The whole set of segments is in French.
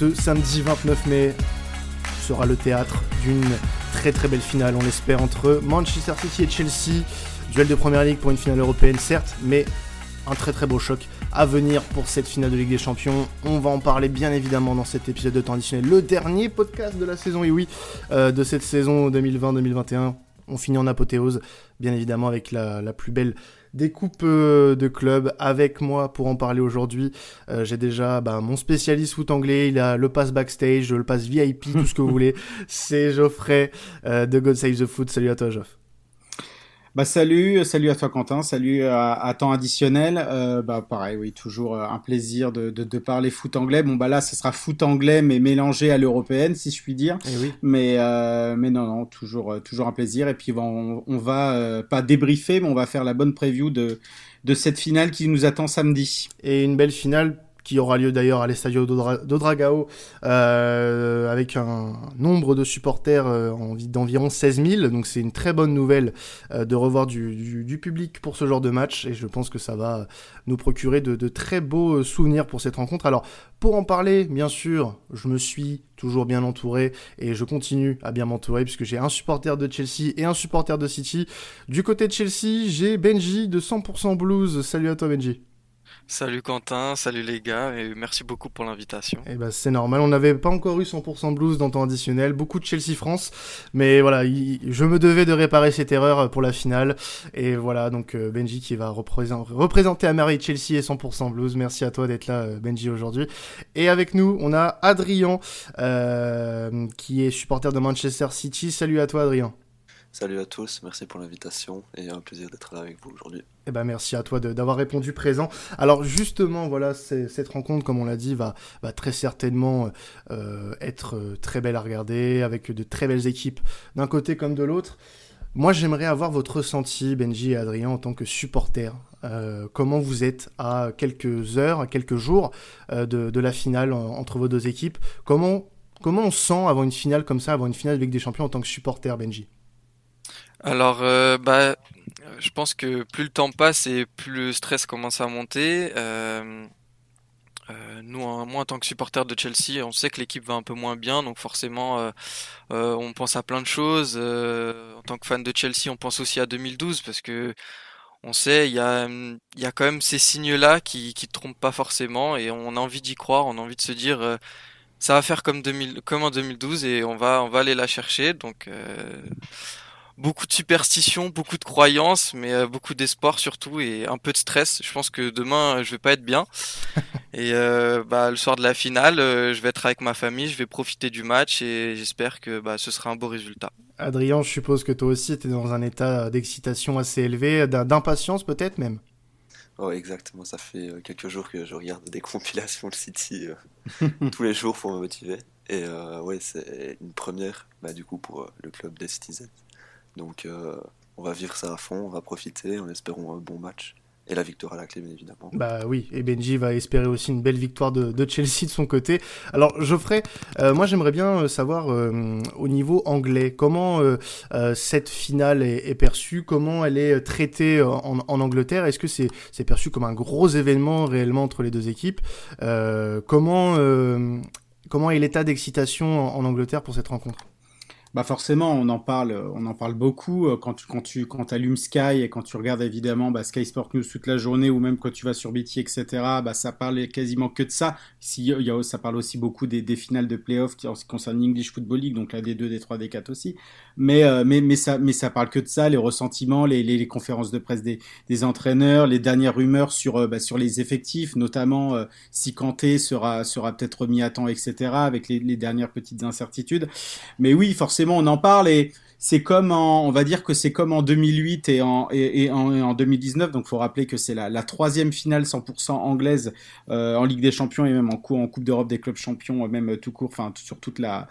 ce samedi 29 mai sera le théâtre d'une très très belle finale, on l'espère, entre Manchester City et Chelsea. Duel de première ligue pour une finale européenne, certes, mais un très très beau choc à venir pour cette finale de Ligue des Champions. On va en parler bien évidemment dans cet épisode de temps additionnel, le dernier podcast de la saison, et oui, euh, de cette saison 2020-2021. On finit en apothéose, bien évidemment, avec la, plus belle des coupes euh, de club avec moi pour en parler aujourd'hui. Euh, j'ai déjà bah, mon spécialiste foot anglais, il a le pass backstage, le pass VIP, tout ce que vous voulez. C'est Geoffrey de God Save the Foot. Salut à toi, Geoff. Bah salut, salut à toi Quentin, salut à, temps additionnel. Euh, bah pareil, oui, toujours euh, un plaisir de, de, de, parler foot anglais. Bon bah là, ce sera foot anglais mais mélangé à l'européenne, si je puis dire. Et eh oui. Mais euh, mais non non, toujours euh, toujours un plaisir. Et puis on, on va euh, pas débriefer, mais on va faire la bonne preview de de cette finale qui nous attend samedi. Et une belle finale qui aura lieu d'ailleurs à l'Estadio d'Odragao euh, avec un nombre de supporters euh, d'environ 16 000. Donc c'est une très bonne nouvelle euh, de revoir du, public pour ce genre de match et je pense que ça va nous procurer de, de, très beaux souvenirs pour cette rencontre. Alors pour en parler, bien sûr, je me suis toujours bien entouré et je continue à bien m'entourer puisque j'ai un supporter de Chelsea et un supporter de City. Du côté de Chelsea, j'ai Benji de 100% Blues. Salut à toi Benji. Salut Quentin, salut les gars et merci beaucoup pour l'invitation. Eh ben c'est normal, on n'avait pas encore eu 100% blues dans temps additionnel, beaucoup de Chelsea France, mais voilà, je me devais de réparer cette erreur pour la finale et voilà donc euh, Benji qui va représenter à merveille Chelsea et 100% blues. Merci à toi d'être là euh, Benji aujourd'hui. Et avec nous, on a Adrien euh, qui est supporter de Manchester City. Salut à toi Adrien. Salut à tous, merci pour l'invitation et un plaisir d'être là avec vous aujourd'hui. Eh ben merci à toi d'avoir répondu présent. Alors justement, voilà, cette rencontre, comme on l'a dit, va, très certainement euh, être euh, très belle à regarder, avec de très belles équipes d'un côté comme de l'autre. Moi, j'aimerais avoir votre ressenti, Benji et Adrien, en tant que supporter. Euh, comment vous êtes à quelques heures, à quelques jours de, la finale entre vos deux équipes? Comment, comment on sent avant une finale comme ça, avant une finale Ligue des Champions en tant que supporter, Benji? Alors, euh, bah, je pense que plus le temps passe et plus le stress commence à monter. Euh, euh, nous, moi, en tant que supporter de Chelsea, on sait que l'équipe va un peu moins bien, donc forcément, on pense à plein de choses. en tant que fan de Chelsea, on pense aussi à 2012 parce que on sait, il y a, y quand même ces signes-là qui, qui trompent pas forcément et on a envie d'y croire, on a envie de se dire, ça va faire comme 2000, comme en 2012 et on va, on va aller la chercher. Donc, beaucoup de superstitions, beaucoup de croyances, mais euh, beaucoup d'espoir surtout et un peu de stress. Je pense que demain euh, je vais pas être bien. et euh, bah, le soir de la finale, je vais être avec ma famille, je vais profiter du match et j'espère que bah, ce sera un beau résultat. Adrien, je suppose que toi aussi tu es dans un état d'excitation assez élevé, d'impatience peut-être même. Oh, exactement, ça fait quelques jours que je regarde des compilations de City tous les jours pour me motiver. Et ouais, c'est une première bah, du coup pour le club des Citizens. Donc euh, on va vivre ça à fond, on va profiter en espérant un bon match. Et la victoire à la clé, bien évidemment. Bah oui, et Benji va espérer aussi une belle victoire de, Chelsea de son côté. Alors Geoffrey, euh, moi j'aimerais bien euh, savoir au niveau anglais, comment cette finale est, perçue, comment elle est traitée en, Angleterre? Est-ce que c'est perçu comme un gros événement réellement entre les deux équipes? Comment, comment est l'état d'excitation en Angleterre pour cette rencontre? Bah forcément, on en parle, on en parle beaucoup euh, quand tu quand tu quand allumes Sky et quand tu regardes évidemment bah, Sky Sport News toute la journée ou même quand tu vas sur BT etc. Bah ça parle quasiment que de ça. Si y a, ça parle aussi beaucoup des, des finales de playoffs qui, en ce qui concerne l'English Football League donc la D2, D3, D4 aussi. Mais euh, mais mais ça mais ça parle que de ça, les ressentiments, les, les, les conférences de presse des, des entraîneurs, les dernières rumeurs sur euh, bah, sur les effectifs, notamment si Kanté sera sera peut-être remis à temps etc. Avec les, les dernières petites incertitudes. Mais oui forcément on en parle et c'est comme en, on va dire que c'est comme en 2008 et en, et, en, en 2019. Donc, faut rappeler que c'est la, troisième finale 100% anglaise euh, en Ligue des Champions et même en, Coupe d'Europe des clubs champions, même tout court, enfin sur toute la,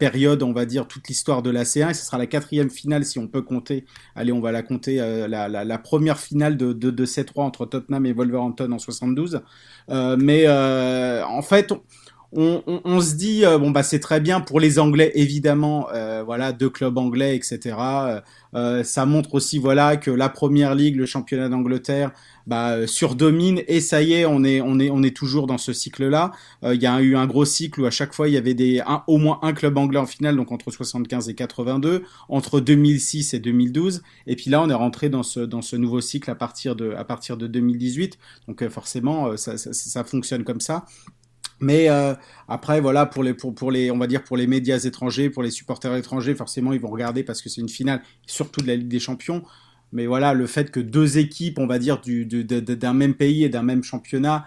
période, on va dire toute l'histoire de la C1. Et ce sera la quatrième finale si on peut compter. Allez, on va la compter euh, la, première finale de, de, de C3 entre Tottenham et Wolverhampton en 72. Euh, mais euh, en fait, se dit euh, bon bah c'est très bien pour les Anglais évidemment, euh, voilà deux clubs anglais etc. Euh, ça montre aussi voilà que la Première Ligue, le championnat d'Angleterre, bah, surdomine et ça y est on est on est on est toujours dans ce cycle là. Il y a eu un gros cycle où à chaque fois il y avait des au moins un club anglais en finale donc entre 75 et 82, entre 2006 et 2012 et puis là on est rentré dans ce dans ce nouveau cycle à partir de à partir de 2018 donc forcément ça, ça, ça fonctionne comme ça. Mais euh, après, voilà, pour les, pour, pour, les, on va dire pour les médias étrangers, pour les supporters étrangers, forcément, ils vont regarder parce que c'est une finale, surtout de la Ligue des Champions. Mais voilà, le fait que deux équipes, on va dire, du, d'un même pays et d'un même championnat,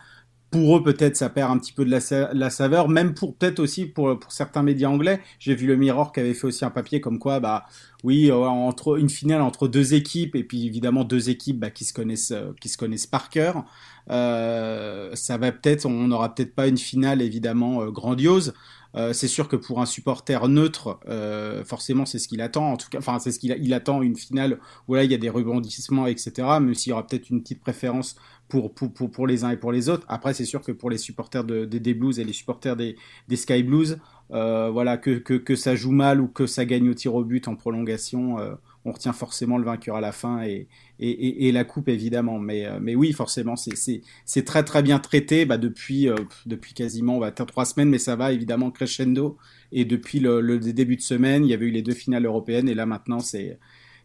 pour eux, peut-être, ça perd un petit peu de la, saveur, même pour peut-être aussi pour, pour certains médias anglais. J'ai vu le Mirror qui avait fait aussi un papier comme quoi, bah, oui, euh, entre une finale entre deux équipes et puis évidemment deux équipes bah, qui se connaissent, euh, qui se connaissent par cœur. Euh, ça va peut-être, on n'aura peut-être pas une finale évidemment euh, grandiose. Euh, c'est sûr que pour un supporter neutre, euh, forcément, c'est ce qu'il attend. En tout cas, enfin, c'est ce qu'il il attend une finale où là, il y a des rebondissements, etc. Même s'il y aura peut-être une petite préférence pour, pour, pour, les uns et pour les autres. Après, c'est sûr que pour les supporters de, des Blues et les supporters des, des Sky Blues, euh, voilà, que, que, que, ça joue mal ou que ça gagne au tir au but en prolongation, on retient forcément le vainqueur à la fin et, et, la coupe évidemment. Mais, euh, mais oui, forcément, c'est très très bien traité bah, depuis, euh, depuis quasiment trois semaines, mais ça va évidemment crescendo. Et depuis le, début de semaine, il y avait eu les deux finales européennes et là maintenant c'est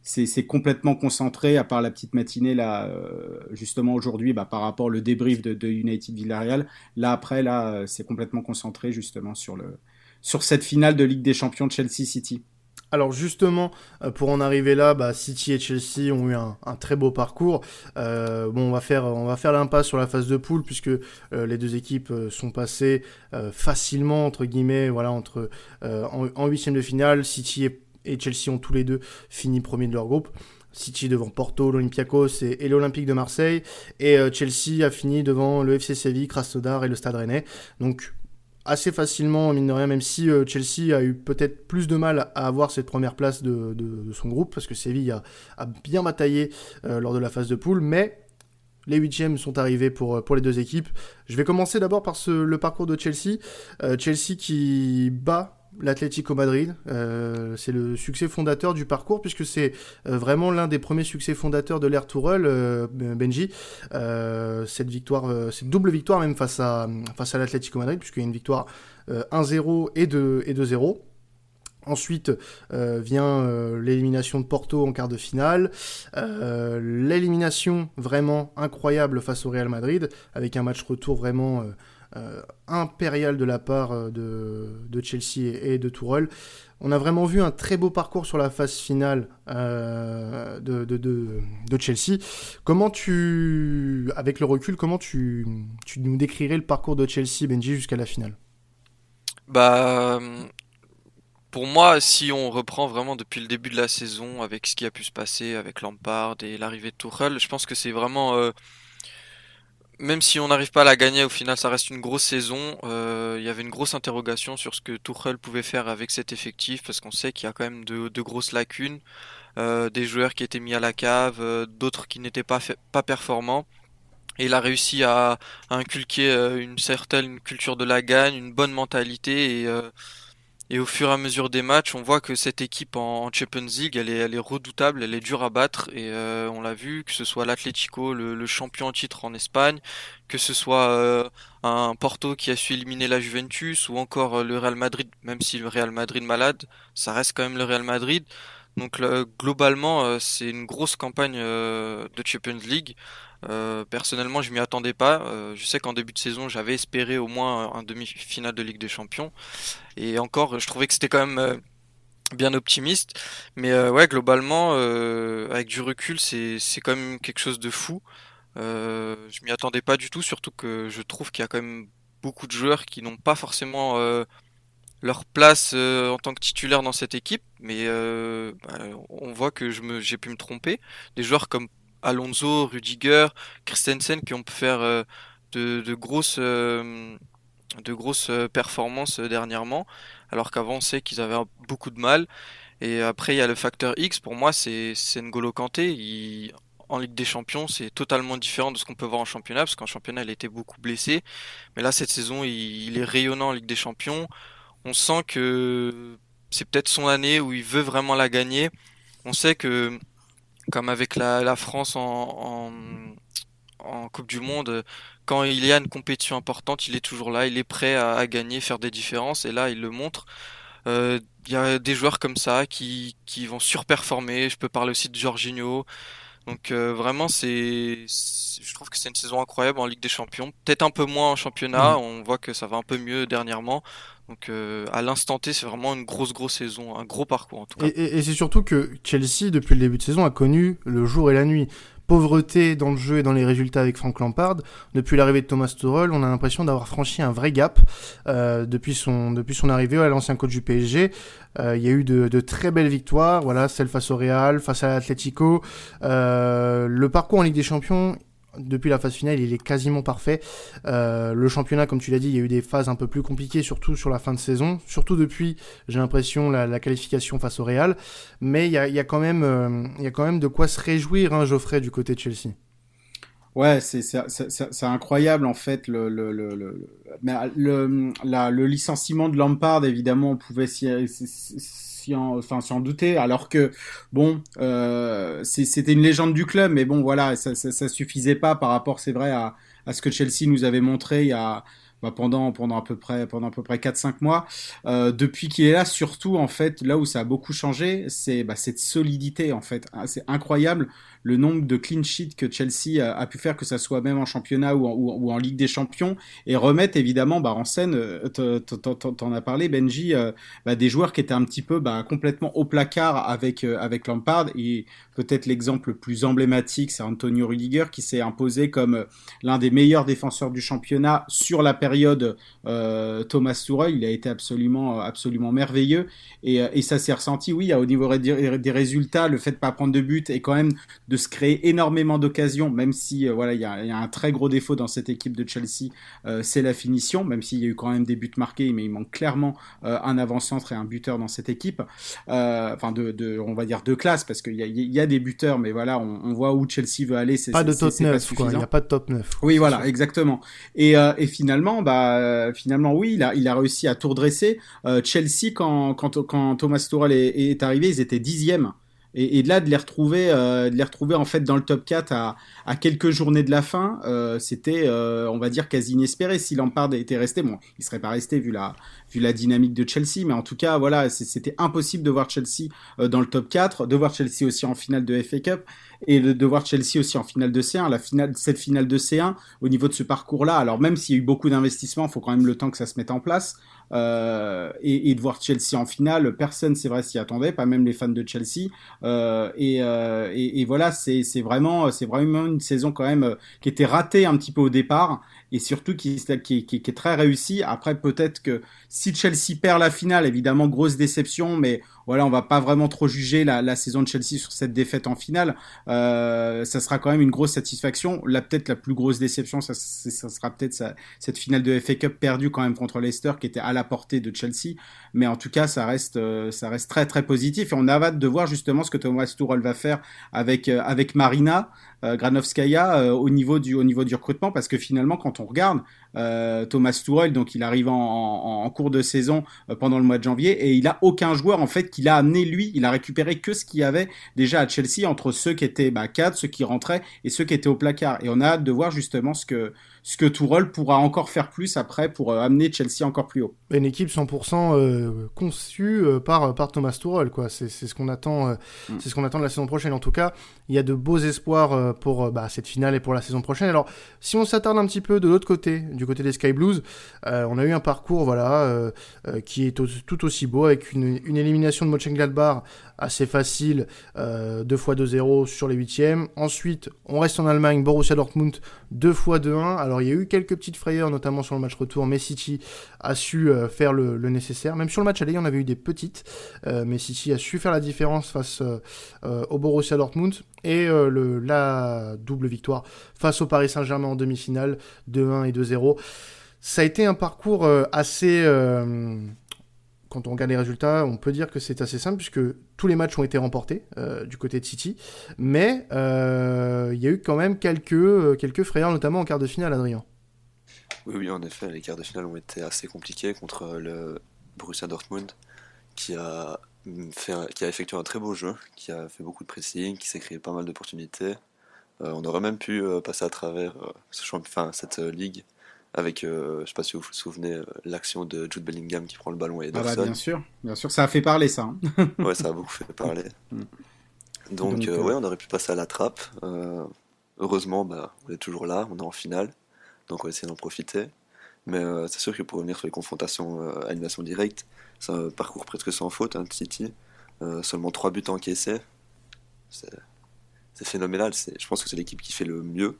c'est complètement concentré, à part la petite matinée là, euh, justement aujourd'hui, bah, par rapport au débrief de, United Villarreal. Là après, là, c'est complètement concentré justement sur le sur cette finale de Ligue des Champions de Chelsea City. Alors justement, euh, pour en arriver là, bah, City et Chelsea ont eu un, très beau parcours. Euh, bon, on va faire, on va faire l'impasse sur la phase de poule puisque euh, les deux équipes sont passées facilement entre guillemets, voilà, entre en huitième de finale. City et, Chelsea ont tous les deux fini premier de leur groupe. City devant Porto, l'Olympiakos et, l'Olympique de Marseille. Et Chelsea a fini devant le FC Séville, Krasnodar et le Stade Rennais. Donc assez facilement, mine de rien, même si euh, Chelsea a eu peut-être plus de mal à avoir cette première place de, son groupe, parce que Séville a, bien bataillé euh, lors de la phase de poule, mais les huitièmes sont arrivés pour, pour les deux équipes. Je vais commencer d'abord par le parcours de Chelsea. Euh, Chelsea qui bat l'Atlético Madrid. Euh, c'est le succès fondateur du parcours puisque c'est euh, vraiment l'un des premiers succès fondateurs de l'ère Tourelle, euh, Benji. cette victoire, cette double victoire même face à face à l'Atlético Madrid puisqu'il y a une victoire 1-0 et 2 et 2-0. Ensuite vient l'élimination de Porto en quart de finale, l'élimination vraiment incroyable face au Real Madrid avec un match retour vraiment impérial de la part euh, de, Chelsea et, de Tourelle. On a vraiment vu un très beau parcours sur la phase finale euh, de, Chelsea. Comment tu, avec le recul, comment tu, tu nous décrirais le parcours de Chelsea, Benji, jusqu'à la finale? Bah, pour moi, si on reprend vraiment depuis le début de la saison, avec ce qui a pu se passer avec Lampard et l'arrivée de Tourelle, je pense que c'est vraiment même si on n'arrive pas à la gagner, au final, ça reste une grosse saison. Euh, il y avait une grosse interrogation sur ce que Tuchel pouvait faire avec cet effectif, parce qu'on sait qu'il y a quand même de, grosses lacunes, euh, des joueurs qui étaient mis à la cave, euh, d'autres qui n'étaient pas, pas performants. Et il a réussi à, à inculquer une certaine culture de la gagne, une bonne mentalité et et au fur et à mesure des matchs, on voit que cette équipe en, Champions League, elle est, redoutable, elle est dure à battre. Et euh, on l'a vu, que ce soit l'Atlético, le, champion en titre en Espagne, que ce soit euh, un Porto qui a su éliminer la Juventus, ou encore euh, le Real Madrid, même si le Real Madrid malade, ça reste quand même le Real Madrid. Donc globalement, c'est une grosse campagne de Champions League. Euh, personnellement, je m'y attendais pas. Euh, je sais qu'en début de saison, j'avais espéré au moins un demi-finale de Ligue des Champions. Et encore, je trouvais que c'était quand même euh, bien optimiste. Mais ouais, globalement, avec du recul, c'est quand même quelque chose de fou. je m'y attendais pas du tout, surtout que je trouve qu'il y a quand même beaucoup de joueurs qui n'ont pas forcément leur place en tant que titulaire dans cette équipe, mais bah, on voit que j'ai pu me tromper. Des joueurs comme Alonso, Rudiger, Christensen qui ont pu faire euh, de, grosses, euh, euh, performances dernièrement, alors qu'avant on sait qu'ils avaient beaucoup de mal. Et après il y a le facteur X, pour moi c'est N'Golo Kanté, en Ligue des Champions, c'est totalement différent de ce qu'on peut voir en championnat, parce qu'en championnat, il était beaucoup blessé. Mais là, cette saison, il, est rayonnant en Ligue des Champions. On sent que c'est peut-être son année où il veut vraiment la gagner. On sait que, comme avec la, France en, en, Coupe du Monde, quand il y a une compétition importante, il est toujours là, il est prêt à, à gagner, faire des différences, et là, il le montre. Euh, il y a des joueurs comme ça qui, qui vont surperformer. Je peux parler aussi de Jorginho. Donc euh, vraiment, c'est, je trouve que c'est une saison incroyable en Ligue des Champions. Peut-être un peu moins en championnat. Mm. On voit que ça va un peu mieux dernièrement. Donc euh, à l'instant T, c'est vraiment une grosse grosse saison, un gros parcours en tout cas. Et, c'est surtout que Chelsea, depuis le début de saison, a connu le jour et la nuit pauvreté dans le jeu et dans les résultats avec Frank Lampard. Depuis l'arrivée de Thomas Tuchel, on a l'impression d'avoir franchi un vrai gap euh, depuis son depuis son arrivée à l'ancien coach du PSG. Euh, il y a eu de, de, très belles victoires, voilà, celle face au Real, face à l'Atlético. Euh, le parcours en Ligue des Champions, depuis la phase finale, il est quasiment parfait. Euh, le championnat, comme tu l'as dit, il y a eu des phases un peu plus compliquées, surtout sur la fin de saison, surtout depuis, j'ai l'impression, la, qualification face au Real. Mais il y a, quand même, euh, y a quand même de quoi se réjouir, hein, Geoffrey, du côté de Chelsea. Ouais, c'est incroyable en fait le le le le, le licenciement de Lampard évidemment on pouvait s'y s'en douter. Alors que bon, euh, c'était une légende du club, mais bon voilà, ça, ça, suffisait pas par rapport, c'est vrai, à, à, ce que Chelsea nous avait montré il y a bah, pendant pendant à peu près pendant à peu près 4 5 mois. Euh, depuis qu'il est là surtout en fait là où ça a beaucoup changé c'est bah, cette solidité en fait. Ah, c'est incroyable le nombre de clean sheets que Chelsea a, pu faire, que ça soit même en championnat ou en, Ligue des Champions, et remettre évidemment bah, en scène, euh, t'en as parlé Benji, euh, bah, des joueurs qui étaient un petit peu complètement au placard avec, avec Lampard, et peut-être l'exemple le plus emblématique, c'est Antonio Rudiger qui s'est imposé comme l'un des meilleurs défenseurs du championnat sur la période Thomas Tuchel, il a été absolument, absolument merveilleux, et, et ça s'est ressenti, oui, au niveau des résultats, le fait de pas prendre de but et quand même de se créer énormément d'occasions, même si euh, voilà il y, a, un très gros défaut dans cette équipe de Chelsea, euh, c'est la finition, même s'il y a eu quand même des buts marqués, mais il manque clairement euh, un avant-centre et un buteur dans cette équipe, enfin de, on va dire de classe parce qu'il y a, des buteurs, mais voilà on, voit où Chelsea veut aller. C'est pas de top 9, il n'y a pas de top 9. Oui voilà exactement. Et, finalement bah finalement oui il a réussi à tout redresser. Chelsea quand Thomas Tuchel est, arrivé ils étaient dixième et, et là de les retrouver euh, de les retrouver en fait dans le top 4 à, quelques journées de la fin euh, c'était euh, on va dire quasi inespéré. Si Lampard était resté bon il serait pas resté vu la vu la dynamique de Chelsea. Mais en tout cas voilà c'était impossible de voir Chelsea euh, dans le top 4 de voir Chelsea aussi en finale de FA Cup et de, de voir Chelsea aussi en finale de C1 la finale cette finale de C1 au niveau de ce parcours là alors même s'il y a eu beaucoup d'investissements il faut quand même le temps que ça se mette en place. Euh, et, et, de voir Chelsea en finale, personne, c'est vrai, s'y attendait, pas même les fans de Chelsea. Euh, et, euh, et, et, voilà, c'est vraiment, c'est vraiment une saison quand même euh, qui était ratée un petit peu au départ et surtout qui, est très réussie. Après, peut-être que si Chelsea perd la finale, évidemment, grosse déception, mais voilà, on va pas vraiment trop juger la, saison de Chelsea sur cette défaite en finale. Euh, ça sera quand même une grosse satisfaction. Là, peut-être la plus grosse déception, ça, sera peut-être cette finale de FA Cup perdue quand même contre Leicester, qui était à la portée de Chelsea. Mais en tout cas, ça reste, euh, très très positif. Et on a de voir justement ce que Thomas Tuchel va faire avec euh, Marina Granovskaya euh, au niveau du au niveau du recrutement, parce que finalement, quand on regarde, euh, Thomas Tuchel, donc il arrive en, cours de saison euh, pendant le mois de janvier et il a aucun joueur en fait qu'il a amené lui. Il a récupéré que ce qu'il y avait déjà à Chelsea entre ceux qui étaient bah, cadres, ceux qui rentraient et ceux qui étaient au placard. Et on a hâte de voir justement ce que ce que pourra encore faire plus après pour euh, amener Chelsea encore plus haut. Une équipe 100% conçue par par Thomas Tuchel quoi. C'est ce qu'on attend mm. c'est ce qu'on attend de la saison prochaine. En tout cas, il y a de beaux espoirs pour bah, cette finale et pour la saison prochaine. Alors, si on s'attarde un petit peu de l'autre côté du côté des Sky Blues, euh, on a eu un parcours voilà euh, euh, qui est tout aussi beau avec une, élimination de Mönchengladbach assez facile, 2 x 2-0 sur les huitièmes. Ensuite, on reste en Allemagne, Borussia Dortmund 2 x 2-1. Alors il y a eu quelques petites frayeurs, notamment sur le match retour, mais City a su faire le, nécessaire. Même sur le match aller, en avait eu des petites, mais City a su faire la différence face au Borussia Dortmund. Et le, la double victoire face au Paris Saint-Germain en demi-finale, 2-1 et 2-0. Ça a été un parcours assez quand on regarde les résultats, on peut dire que c'est assez simple puisque tous les matchs ont été remportés du côté de City, mais il y a eu quand même quelques, quelques frayeurs, notamment en quart de finale, Adrien. Oui, oui, en effet, les quarts de finale ont été assez compliqués contre le Borussia Dortmund, qui a, fait qui a effectué un très beau jeu, qui a fait beaucoup de pressing, qui s'est créé pas mal d'opportunités. Euh, on aurait même pu euh, passer à travers euh, cette ligue avec, je sais pas si vous vous souvenez, l'action de Jude Bellingham qui prend le ballon et Ederson. Ah bah bien sûr, bien sûr, ça a fait parler ça. Hein. ouais, ça a beaucoup fait parler. Mm. Donc, ouais, on aurait pu passer à la trappe. heureusement, bah, on est toujours là, on est en finale, donc on va essayer d'en profiter. Mais c'est sûr que pour revenir sur les confrontations à animation directe, c'est un parcours presque sans faute, hein, City. seulement 3 buts encaissés. C'est phénoménal. Je pense que c'est l'équipe qui fait le mieux.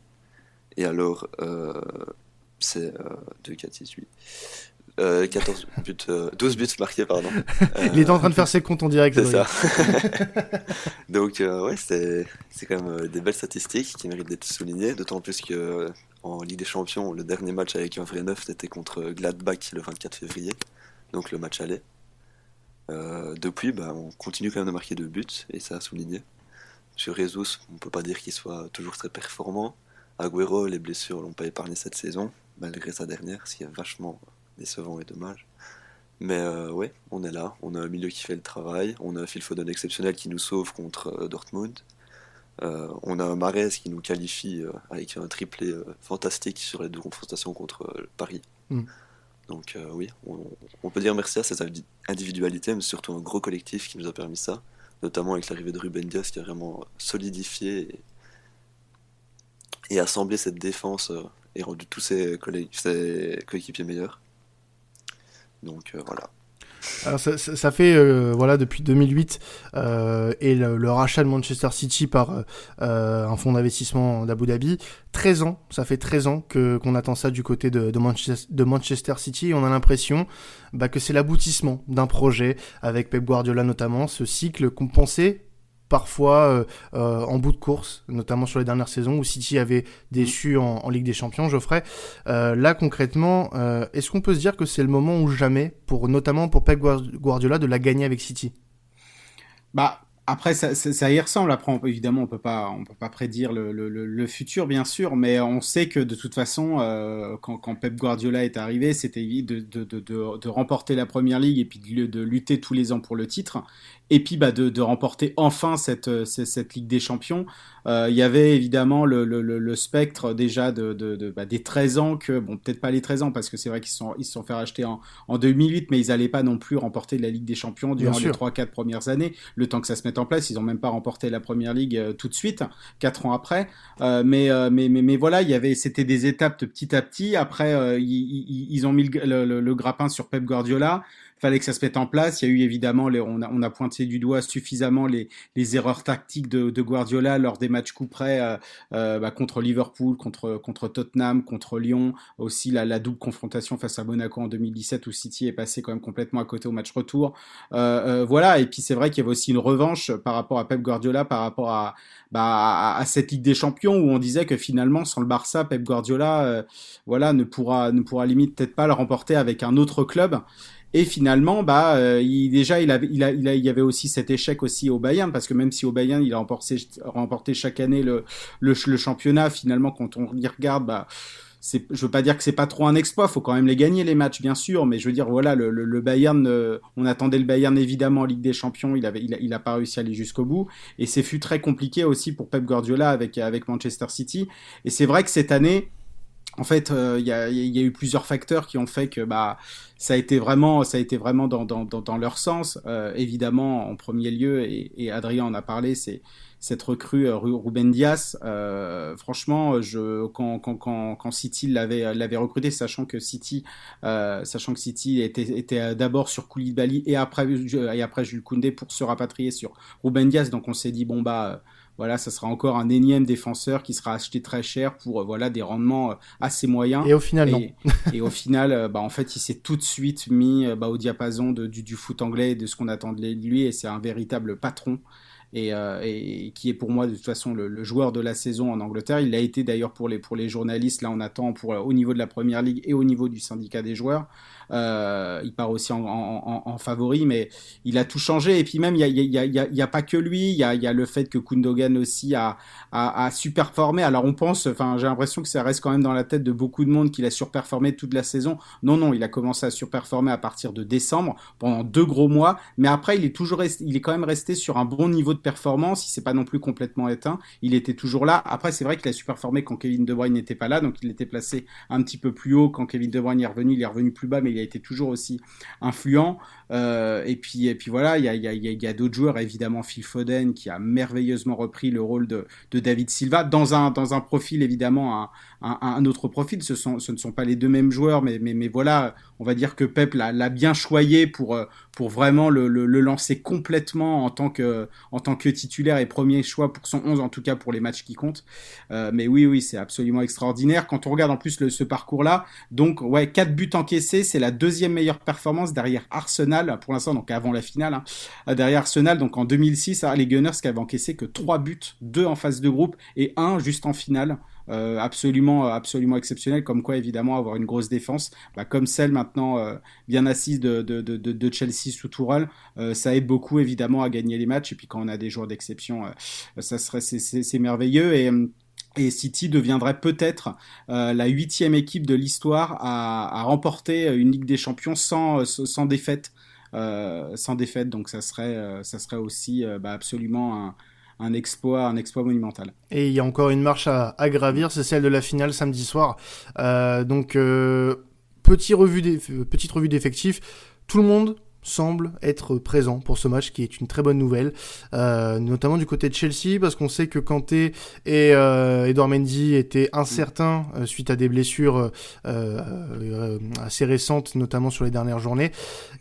Et alors, euh, c'est 2, 4, 6, 8. 14 buts, 12 euh, buts marqués, pardon. Il est en train de faire ses comptes en direct. C'est ça. Donc, euh, ouais, c'est quand même des belles statistiques qui méritent d'être soulignées, d'autant plus que en Ligue des Champions, le dernier match avec un vrai neuf, c'était contre Gladbach le 24 février, donc le match allait. depuis, bah, on continue quand même de marquer deux buts, et ça a souligné. Sur Jesus, on peut pas dire qu'il soit toujours très performant. Agüero, les blessures l'ont pas épargné cette saison, malgré sa dernière, ce qui est vachement décevant et dommage. Mais euh, ouais, on est là, on a un milieu qui fait le travail, on a un Phil Foden exceptionnel qui nous sauve contre euh, Dortmund, euh, on a un Mares qui nous qualifie avec un triplé fantastique sur les deux confrontations contre Paris. Mm. Donc oui, on, on, peut dire merci à cette individualité, mais surtout un gros collectif qui nous a permis ça notamment avec l'arrivée de Ruben Dias qui a vraiment solidifié et, assemblé cette défense et rendu tous ses, coéquipiers meilleurs. Donc euh, voilà. Alors ça, fait euh, voilà depuis 2008 euh, et le, rachat de Manchester City par un fonds d'investissement d'Abu Dhabi, 13 ans, ça fait 13 ans que qu'on attend ça du côté de, de, Manchester, de Manchester City et on a l'impression bah, que c'est l'aboutissement d'un projet avec Pep Guardiola notamment, ce cycle qu'on pensait parfois euh, euh, en bout de course, notamment sur les dernières saisons où City avait déçu en, Ligue des Champions, Geoffrey. Euh, là concrètement, est-ce qu'on peut se dire que c'est le moment ou jamais, pour notamment pour Pep Guardiola, de la gagner avec City? Bah après, ça, ça, y ressemble. Après, évidemment, on peut pas, on peut pas prédire le, le, le, futur, bien sûr, mais on sait que de toute façon, quand, quand, Pep Guardiola est arrivé, c'était de, de, de, de, remporter la Première Ligue et puis de, lutter tous les ans pour le titre et puis bah, de, de, remporter enfin cette, euh, cette, Ligue des Champions. Euh, il y avait évidemment le, le, le spectre déjà de, de, bah, des 13 ans que, bon peut-être pas les 13 ans parce que c'est vrai qu'ils sont, ils se sont fait racheter en, en 2008, mais ils n'allaient pas non plus remporter la Ligue des Champions durant les 3-4 premières années, le temps que ça se mette en place. Ils n'ont même pas remporté la Première Ligue euh, tout de suite, 4 ans après. Euh, mais, mais, mais, mais, voilà, il y avait, c'était des étapes de petit à petit. Après, ils, ils, ont mis le, le, grappin sur Pep Guardiola fallait que ça se mette en place. Il y a eu évidemment, les, on, a, on, a, pointé du doigt suffisamment les, les erreurs tactiques de, de, Guardiola lors des matchs coup près euh, euh, bah, contre Liverpool, contre, contre Tottenham, contre Lyon, aussi la, la, double confrontation face à Monaco en 2017 où City est passé quand même complètement à côté au match retour. Euh, euh voilà, et puis c'est vrai qu'il y avait aussi une revanche par rapport à Pep Guardiola, par rapport à, bah, à, à, cette Ligue des Champions où on disait que finalement sans le Barça, Pep Guardiola, euh, voilà, ne pourra ne pourra limite peut-être pas le remporter avec un autre club. Et finalement, bah, euh, déjà, il, avait, il, a, il, a, il y avait aussi cet échec aussi au Bayern, parce que même si au Bayern, il a remporté, remporté chaque année le, le, championnat, finalement, quand on y regarde, bah, je veux pas dire que c'est pas trop un exploit, faut quand même les gagner les matchs, bien sûr, mais je veux dire, voilà, le Bayern, euh, on attendait le Bayern évidemment en Ligue des Champions, il avait, il a, il a pas réussi à aller jusqu'au bout, et c'est fut très compliqué aussi pour Pep Guardiola avec avec Manchester City. Et c'est vrai que cette année, en fait, euh, il y, a, eu plusieurs facteurs qui ont fait que bah ça a été vraiment, ça a été vraiment dans, leur sens. Euh, évidemment, en premier lieu, et, Adrien en a parlé, c'est cette recrue euh, Ruben Dias. Franchement, je, quand, quand, quand, quand City l'avait recruté, sachant que City, sachant que City était, était d'abord sur Koulibaly et après et après Jules Koundé pour se rapatrier sur Ruben Dias, donc on s'est dit bon bah voilà, ça sera encore un énième défenseur qui sera acheté très cher pour euh, voilà des rendements euh, assez moyens. Et au final, non. et au final, euh, bah, en fait, il s'est tout de suite mis bah, au diapason de, du, du, foot anglais et de ce qu'on attendait de lui, et c'est un véritable patron. et, et, qui est pour moi de toute façon le, joueur de la saison en Angleterre. Il l'a été d'ailleurs pour les, pour les journalistes. Là, on attend pour, au niveau de la Première Ligue et au niveau du syndicat des joueurs. Euh, il part aussi en, en, en, favori, mais il a tout changé. Et puis même, il n'y a, a, y a, pas que lui. Il y a, y a, le fait que Kundogan aussi a, a, a superperformé. Alors on pense, enfin j'ai l'impression que ça reste quand même dans la tête de beaucoup de monde qu'il a surperformé toute la saison. Non, non, il a commencé à surperformer à partir de décembre pendant deux gros mois. Mais après, il est toujours il est quand même resté sur un bon niveau de performance. Il s'est pas non plus complètement éteint. Il était toujours là. Après, c'est vrai qu'il a superperformé quand Kevin De Bruyne n'était pas là, donc il était placé un petit peu plus haut. Quand Kevin De Bruyne est revenu, il est revenu plus bas, mais a été toujours aussi influent. Euh, et puis et puis voilà, il y a, y a, y a d'autres joueurs, évidemment Phil Foden qui a merveilleusement repris le rôle de, de David Silva dans un dans un profil évidemment un, un, un autre profil. Ce sont ne sont pas les deux mêmes joueurs, mais voilà, on va dire que Pep l'a bien choyé pour euh, vraiment le, lancer complètement en tant que titulaire et premier choix pour son 11 en tout cas pour les matchs qui comptent. Euh, mais oui oui, c'est absolument extraordinaire quand on regarde en plus ce parcours là. Donc ouais, quatre buts encaissés, c'est la deuxième meilleure performance derrière Arsenal pour l'instant, donc avant la finale, hein. derrière Arsenal, donc en 2006, hein, les Gunners qui avaient encaissé que 3 buts, 2 en phase de groupe et 1 juste en finale. Euh, absolument, absolument exceptionnel. Comme quoi, évidemment, avoir une grosse défense, bah, comme celle maintenant euh, bien assise de, de, de, Chelsea sous Tourelle, euh, ça aide beaucoup évidemment à gagner les matchs. Et puis quand on a des joueurs d'exception, ça serait c'est merveilleux et et City deviendrait peut-être euh, la huitième équipe de l'histoire à, à, remporter une Ligue des Champions sans, sans défaite. Euh, sans défaite, donc ça serait, euh, ça serait aussi euh, bah, absolument un, un, exploit, un exploit monumental. Et il y a encore une marche à, gravir, c'est celle de la finale samedi soir. donc petit revue petite revue d'effectifs, tout le monde semble être présent pour ce match, qui est une très bonne nouvelle, euh, notamment du côté de Chelsea, parce qu'on sait que Kanté et euh, Edouard Mendy étaient incertains euh, suite à des blessures assez récentes, notamment sur les dernières journées,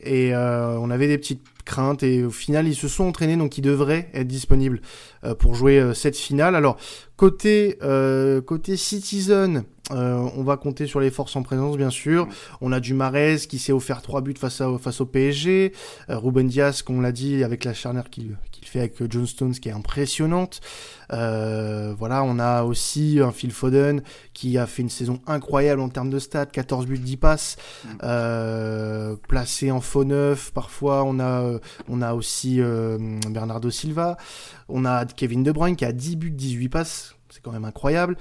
et on avait des petites craintes, et au final, ils se sont entraînés, donc ils devraient être disponibles pour jouer cette finale. Alors, côté, côté Citizen, euh, on va compter sur les forces en présence, bien sûr. On a du Marez qui s'est offert trois buts face, au PSG. Euh, Ruben Diaz, qu'on l'a dit, avec la charnière qu'il fait avec euh, John Stones, qui est impressionnante. voilà, on a aussi un Phil Foden qui a fait une saison incroyable en termes de stats, 14 buts, 10 passes, placé en faux neuf. Parfois, on a, on a aussi Bernardo Silva. On a Kevin De Bruyne qui a 10 buts, 18 passes. C'est quand même incroyable.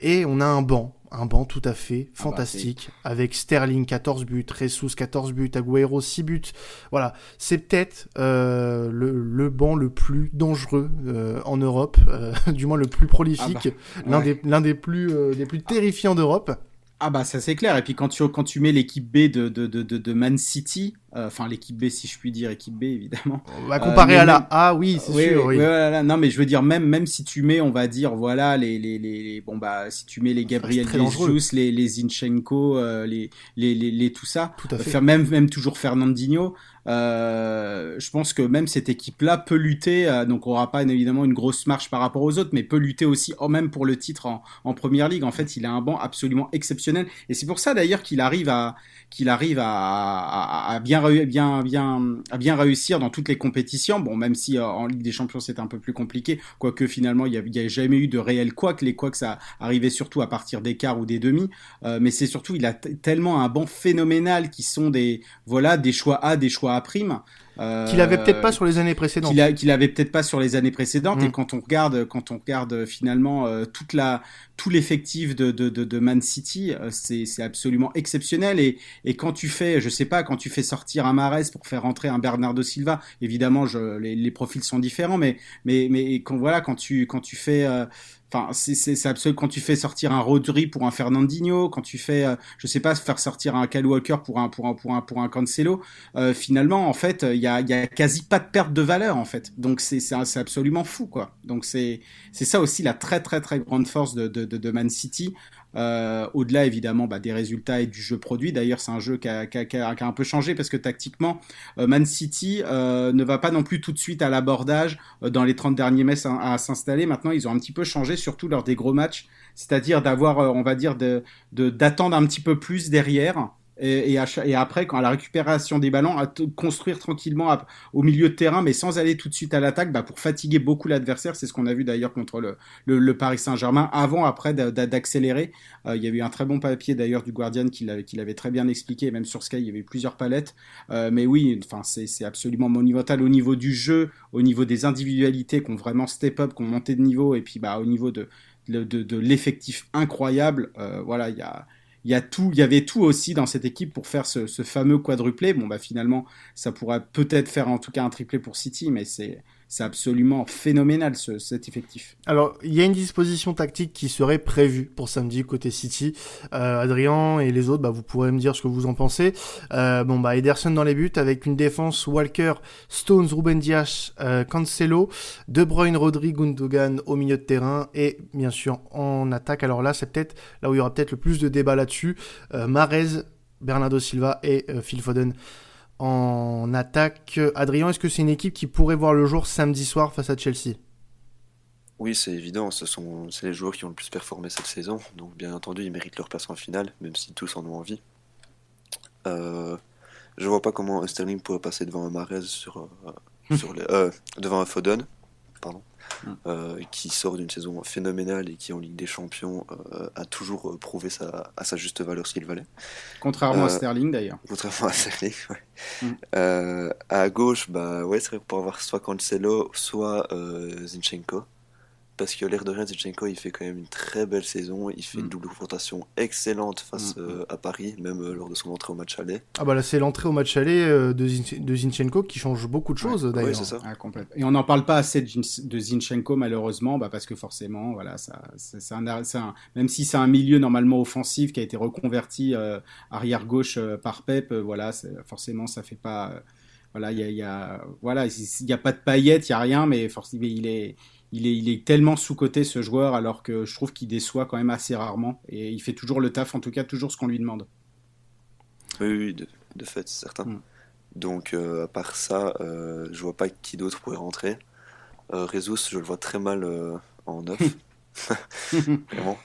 Et on a un banc un banc tout à fait ah bah, fantastique avec Sterling 14 buts, Ressus 14 buts, Agüero 6 buts. Voilà, c'est peut-être euh, le, le, banc le plus dangereux euh, en Europe, euh, du moins le plus prolifique, ah bah, l'un des l'un des plus des plus terrifiants d'Europe. Ah bah ça c'est clair. Et puis quand tu quand tu mets l'équipe B de, de, de, de Man City, euh, enfin l'équipe B si je puis dire équipe B évidemment on va comparer à la A oui c'est sûr oui. non mais je veux dire même même si tu mets on va dire voilà les les, les, bon bah si tu mets les Gabriel Jesus les les Zinchenko euh, les, les, les les tout ça tout à fait. faire même même toujours Fernandinho euh, je pense que même cette équipe-là peut lutter, euh, donc on aura pas évidemment une grosse marche par rapport aux autres, mais peut lutter aussi, oh, même pour le titre en, en première ligue. En fait, il a un banc absolument exceptionnel, et c'est pour ça d'ailleurs qu'il arrive à qu'il arrive à, à, à bien bien, réussir dans toutes les compétitions. Bon, même si euh, en Ligue des Champions c'est un peu plus compliqué, quoique finalement il n'y a, jamais eu de réel que Les que ça arrivait surtout à partir des quarts ou des demi. Euh, mais c'est surtout, il a tellement un banc phénoménal qui sont des, voilà, des choix A, des choix A. Euh, qu'il avait peut-être pas sur les années précédentes. Qu'il, avait peut-être pas sur les années précédentes. Et mm. quand on regarde, quand on regarde finalement euh, toute la, tout l'effectif de, de, de, de, Man City, euh, c'est, c'est absolument exceptionnel. Et, et quand tu fais, je sais pas, quand tu fais sortir un Mares pour faire rentrer un Bernardo Silva, évidemment, je, les, les profils sont différents, mais, mais, mais quand voilà, quand tu, quand tu fais Enfin, c'est absolu quand tu fais sortir un Rodri pour un Fernandinho, quand tu fais, euh, je sais pas, faire sortir un Cal Walker pour un pour un pour un pour un Cancelo. Euh, finalement, en fait, il y a y a quasi pas de perte de valeur en fait. Donc c'est c'est absolument fou quoi. Donc c'est c'est ça aussi la très très très grande force de de, de Man City. Euh, au-delà évidemment bah, des résultats et du jeu produit. D'ailleurs, c'est un jeu qui a, un peu changé parce que tactiquement, euh, Man City euh, ne va pas non plus tout de suite à l'abordage dans les 30 derniers mètres à, à s'installer. Maintenant, ils ont un petit peu changé, surtout lors des gros matchs, c'est-à-dire d'avoir, on va dire, de d'attendre un petit peu plus derrière et, et, après, quand à la récupération des ballons, à construire tranquillement au milieu de terrain, mais sans aller tout de suite à l'attaque, bah, pour fatiguer beaucoup l'adversaire. C'est ce qu'on a vu d'ailleurs contre le, Paris Saint-Germain. Avant, après, d'accélérer. Euh, il y a eu un très bon papier d'ailleurs du Guardian qui l'avait très bien expliqué. Même sur Sky, il y avait plusieurs palettes. Euh, mais oui, c'est absolument monumental au niveau du jeu, au niveau des individualités qui ont vraiment step up, qui ont monté de niveau, et puis bah, au niveau de, l'effectif incroyable. Euh, voilà, il y a il y a tout, il y avait tout aussi dans cette équipe pour faire ce, fameux quadruplé. Bon bah finalement, ça pourrait peut-être faire en tout cas un triplé pour City, mais c'est c'est absolument phénoménal ce, cet effectif. Alors, il y a une disposition tactique qui serait prévue pour samedi côté City. Euh, Adrien et les autres, bah, vous pourrez me dire ce que vous en pensez. Euh, bon, bah, Ederson dans les buts avec une défense Walker, Stones, Ruben Dias, euh, Cancelo, De Bruyne, Rodri, Gundogan au milieu de terrain et bien sûr en attaque. Alors là, c'est peut-être là où il y aura peut-être le plus de débat là-dessus. Euh, Marez, Bernardo Silva et Phil Foden en attaque. Adrien, est-ce que c'est une équipe qui pourrait voir le jour samedi soir face à Chelsea? Oui, c'est évident. Ce sont les joueurs qui ont le plus performé cette saison. Donc, bien entendu, ils méritent leur place en finale, même si tous en ont envie. Euh, je vois pas comment Sterling pourrait passer devant un Marez sur, euh, sur les, euh, devant un Foden. Pardon. Euh, qui sort d'une saison phénoménale et qui en Ligue des Champions euh, a toujours euh, prouvé sa, à sa juste valeur ce qu'il valait. Contrairement à Sterling d'ailleurs. Contrairement à Sterling, ouais. Mm. à gauche, bah ouais, c'est vrai pour avoir soit Cancelo, soit Zinchenko parce que l'air de rien, Zichenko, il fait quand même une très belle saison. Il fait une mm. double confrontation excellente face mm, mm. Euh, à Paris, même euh, lors de son entrée au match aller. Ah bah là, c'est l'entrée au match aller euh, de, de Zinchenko qui change beaucoup de choses d'ailleurs. c'est ça. Ah, Et on n'en parle pas assez de, Zinchenko malheureusement, bah, parce que forcément, voilà, ça, c'est un, même si c'est un milieu normalement offensif qui a été reconverti arrière gauche par Pep, voilà, forcément, ça fait pas. voilà, il y a, voilà, il n'y a pas de paillettes, il y a rien, mais forcément, il est il est, il est tellement sous-coté ce joueur alors que je trouve qu'il déçoit quand même assez rarement et il fait toujours le taf, en tout cas toujours ce qu'on lui demande. Oui, de, fait, c'est certain. Mm. Donc euh, à part ça, euh, je vois pas qui d'autre pourrait rentrer. Euh, je le vois très mal euh, en neuf. Vraiment.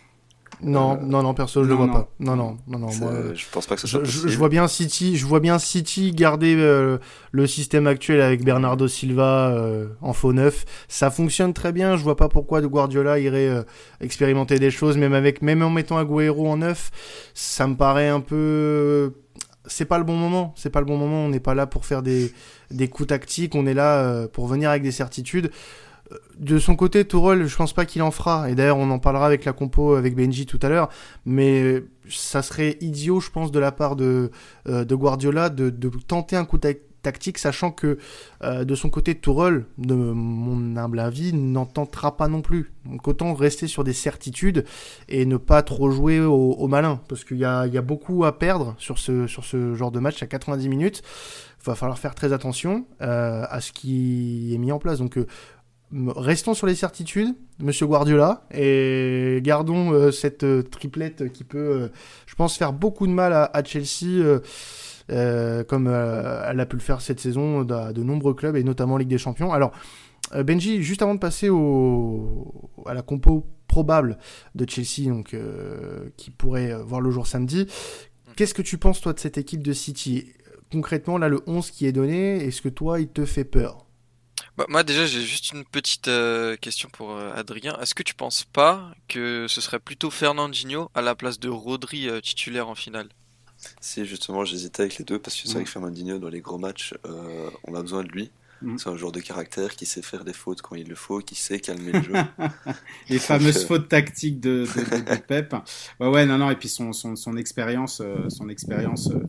Non, euh, non, non, perso, je le vois pas. Non, non, non, non. Moi, je pense pas que ce soit je, je, vois bien City, je vois bien City garder euh, le système actuel avec Bernardo Silva euh, en faux neuf. Ça fonctionne très bien. Je vois pas pourquoi de Guardiola irait expérimenter des choses, même avec, même en mettant Agüero en neuf, ça me paraît un peu. C'est pas le bon moment. C'est pas le bon moment. On n'est pas là pour faire des des coups tactiques. On est là pour venir avec des certitudes de son côté, Tourelle, je pense pas qu'il en fera. Et d'ailleurs, on en parlera avec la compo avec Benji tout à l'heure. Mais ça serait idiot, je pense, de la part de, euh, Guardiola de, tenter un coup tactique, sachant que euh, de son côté, Tourelle, de mon humble avis, n'en tentera pas non plus. Donc autant rester sur des certitudes et ne pas trop jouer au, malin. Parce qu'il y a, beaucoup à perdre sur ce, sur ce genre de match à 90 minutes. Il va falloir faire très attention euh, à ce qui est mis en place. Donc restons sur les certitudes, Monsieur Guardiola, et gardons euh, cette euh, triplette qui peut, euh, je pense, faire beaucoup de mal à, Chelsea, comme elle a pu le faire cette saison à de nombreux clubs, et notamment Ligue des Champions. Alors, Benji, juste avant de passer au, à la compo probable de Chelsea, donc, qui pourrait voir le jour samedi, qu'est-ce que tu penses, toi, de cette équipe de City? Concrètement, là, le 11 qui est donné, est-ce que toi, il te fait peur? Bah, moi déjà j'ai juste une petite euh, question pour euh, Adrien. Est-ce que tu penses pas que ce serait plutôt Fernandinho à la place de Rodri euh, titulaire en finale? Si justement j'hésitais avec les deux parce que c'est vrai mm. que Fernandinho dans les gros matchs on a besoin de lui. Mm. C'est un joueur de caractère qui sait faire des fautes quand il le faut, qui sait calmer le jeu. les fameuses fautes tactiques de, de, Pep. Ouais, ouais, non, non, et puis son, son, son expérience, son expérience euh,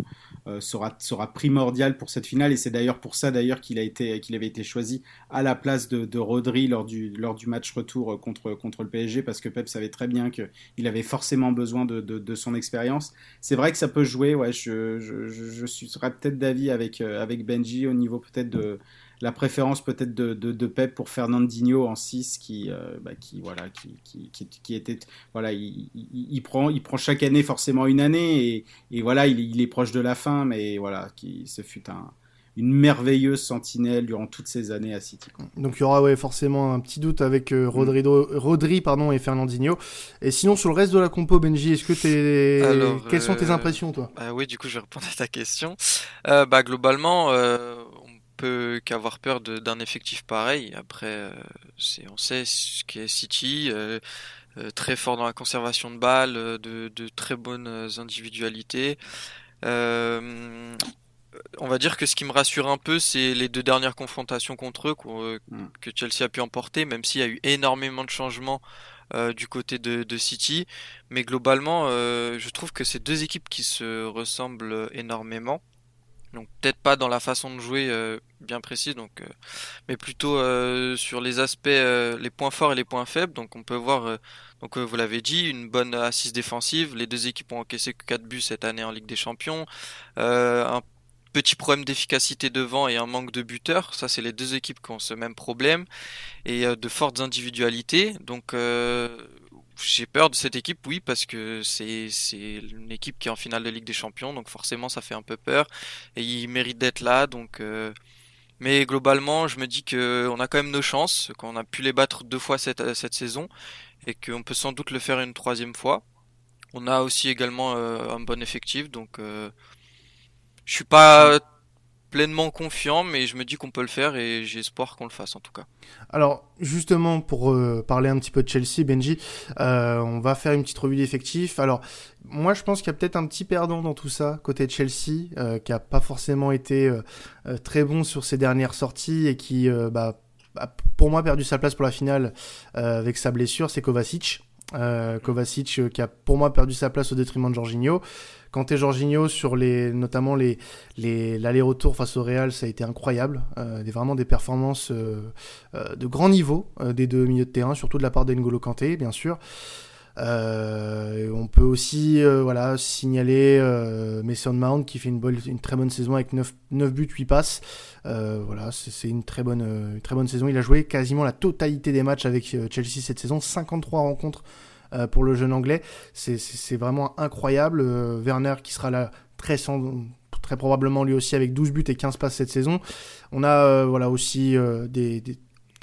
sera, sera primordial pour cette finale et c'est d'ailleurs pour ça d'ailleurs qu'il a été qu'il avait été choisi à la place de, de, Rodri lors du lors du match retour euh, contre contre le PSG parce que Pep savait très bien que il avait forcément besoin de, de, de son expérience. C'est vrai que ça peut jouer. Ouais, je je, je, je serais peut-être d'avis avec euh, avec Benji au niveau peut-être de la préférence peut-être de, de, Pep pour Fernandinho en 6 qui, euh, bah, qui, voilà, qui, qui, qui, était. Voilà, il, il, prend, il prend chaque année forcément une année et, et voilà, il, il, est proche de la fin, mais voilà, qui, ce fut un. une merveilleuse sentinelle durant toutes ces années à City. Donc il y aura ouais, forcément un petit doute avec euh, Rodri, Rodri pardon, et Fernandinho. Et sinon, sur le reste de la compo, Benji, est-ce que t'es... quelles sont tes impressions, toi? bah Oui, du coup, je vais répondre à ta question. bah, globalement, peut qu'avoir peur d'un effectif pareil. Après, on sait ce qu'est City. Euh, très fort dans la conservation de balles, euh, de, de très bonnes individualités. Euh, on va dire que ce qui me rassure un peu, c'est les deux dernières confrontations contre eux mm. que Chelsea a pu emporter, même s'il y a eu énormément de changements du côté de, de, City. Mais globalement, je trouve que c'est deux équipes qui se ressemblent énormément. Donc peut-être pas dans la façon de jouer euh, bien précise, donc, euh, mais plutôt euh, sur les aspects, les points forts et les points faibles. Donc on peut voir, donc vous l'avez dit, une bonne assise défensive. Les deux équipes ont encaissé que 4 buts cette année en Ligue des Champions. un petit problème d'efficacité devant et un manque de buteurs. Ça, c'est les deux équipes qui ont ce même problème et de fortes individualités. Donc j'ai peur de cette équipe, oui, parce que c'est une équipe qui est en finale de Ligue des Champions, donc forcément ça fait un peu peur et ils méritent d'être là, donc. Euh, mais globalement, je me dis que on a quand même nos chances, qu'on a pu les battre deux fois cette cette saison et qu'on peut sans doute le faire une troisième fois. On a aussi également euh, un bon effectif, donc euh, je suis pas pleinement confiant, mais je me dis qu'on peut le faire et j'ai espoir qu'on le fasse en tout cas. Alors justement pour euh, parler un petit peu de Chelsea, Benji, euh, on va faire une petite revue d'effectifs. Alors moi je pense qu'il y a peut-être un petit perdant dans tout ça côté de Chelsea, euh, qui a pas forcément été très bon sur ses dernières sorties et qui bah, pour moi perdu sa place pour la finale avec sa blessure, c'est Kovacic. Kovacic qui a pour moi perdu sa place au détriment de Jorginho. Quand t'es Jorginho sur les, notamment les, les l'aller-retour face au Real, ça a été incroyable. Euh, vraiment des performances euh, euh, de grand niveau euh, des deux milieux de terrain, surtout de la part d'Engolo Kanté, bien sûr. On peut aussi voilà signaler Mason Mount qui fait une, très bonne saison avec 9, 9 buts, 8 passes. voilà, c'est une très bonne, très bonne saison. Il a joué quasiment la totalité des matchs avec Chelsea cette saison, 53 rencontres euh, pour le jeune anglais. C'est vraiment incroyable. Euh, Werner qui sera là très, très probablement lui aussi avec 12 buts et 15 passes cette saison. On a euh, voilà aussi des,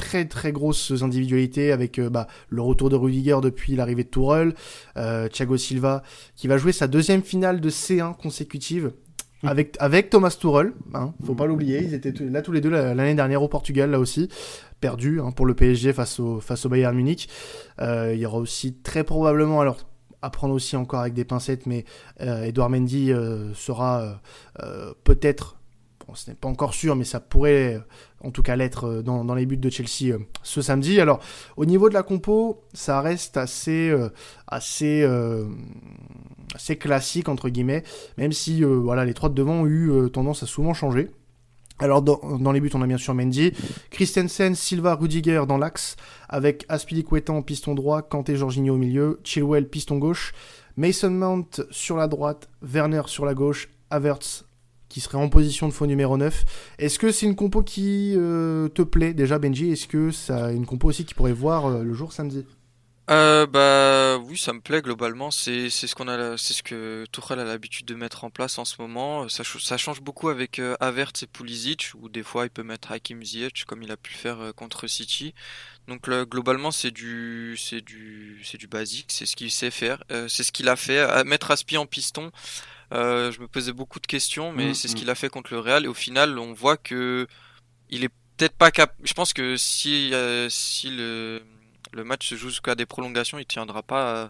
très très grosses individualités avec bah, le retour de Rudiger depuis l'arrivée de Tourelle, Thiago Silva qui va jouer sa deuxième finale de C1 consécutive mmh. avec, avec Thomas Tuchel, hein, faut pas l'oublier, ils étaient là tous les deux l'année dernière au Portugal là aussi perdu hein, pour le PSG face au, face au Bayern Munich. Euh, il y aura aussi très probablement, alors à prendre aussi encore avec des pincettes, mais euh, Edouard Mendy euh, sera peut-être, ce n'est pas encore sûr, mais ça pourrait en tout cas l'être dans, dans, les buts de Chelsea ce samedi. Alors au niveau de la compo, ça reste assez, assez, assez classique entre guillemets, même si voilà les trois de devant ont eu tendance à souvent changer. Alors dans, les buts, on a bien sûr Mendy, Christensen, Silva, Rudiger dans l'axe, avec Aspilicueta en piston droit, Kanté, Jorginho au milieu, Chilwell piston gauche, Mason Mount sur la droite, Werner sur la gauche, Havertz qui serait en position de faux numéro 9. Est-ce que c'est une compo qui euh, te plaît déjà Benji? Est-ce que c'est une compo aussi qui pourrait voir euh, le jour samedi? Euh, bah oui, ça me plaît globalement. C'est ce qu'on a, c'est ce que Tuchel a l'habitude de mettre en place en ce moment. Ça, change beaucoup avec Havertz et Pulisic, ou des fois il peut mettre Hakim Ziyech comme il a pu le faire contre City. Donc globalement c'est du c'est du c'est du basique, c'est ce qu'il sait faire, c'est ce qu'il a fait. À mettre Aspi en piston, je me posais beaucoup de questions, mais mm, c'est ce mm. qu'il a fait contre le Real et au final on voit que il est peut-être pas cap. Je pense que si si le le match se joue jusqu'à des prolongations, il tiendra pas euh,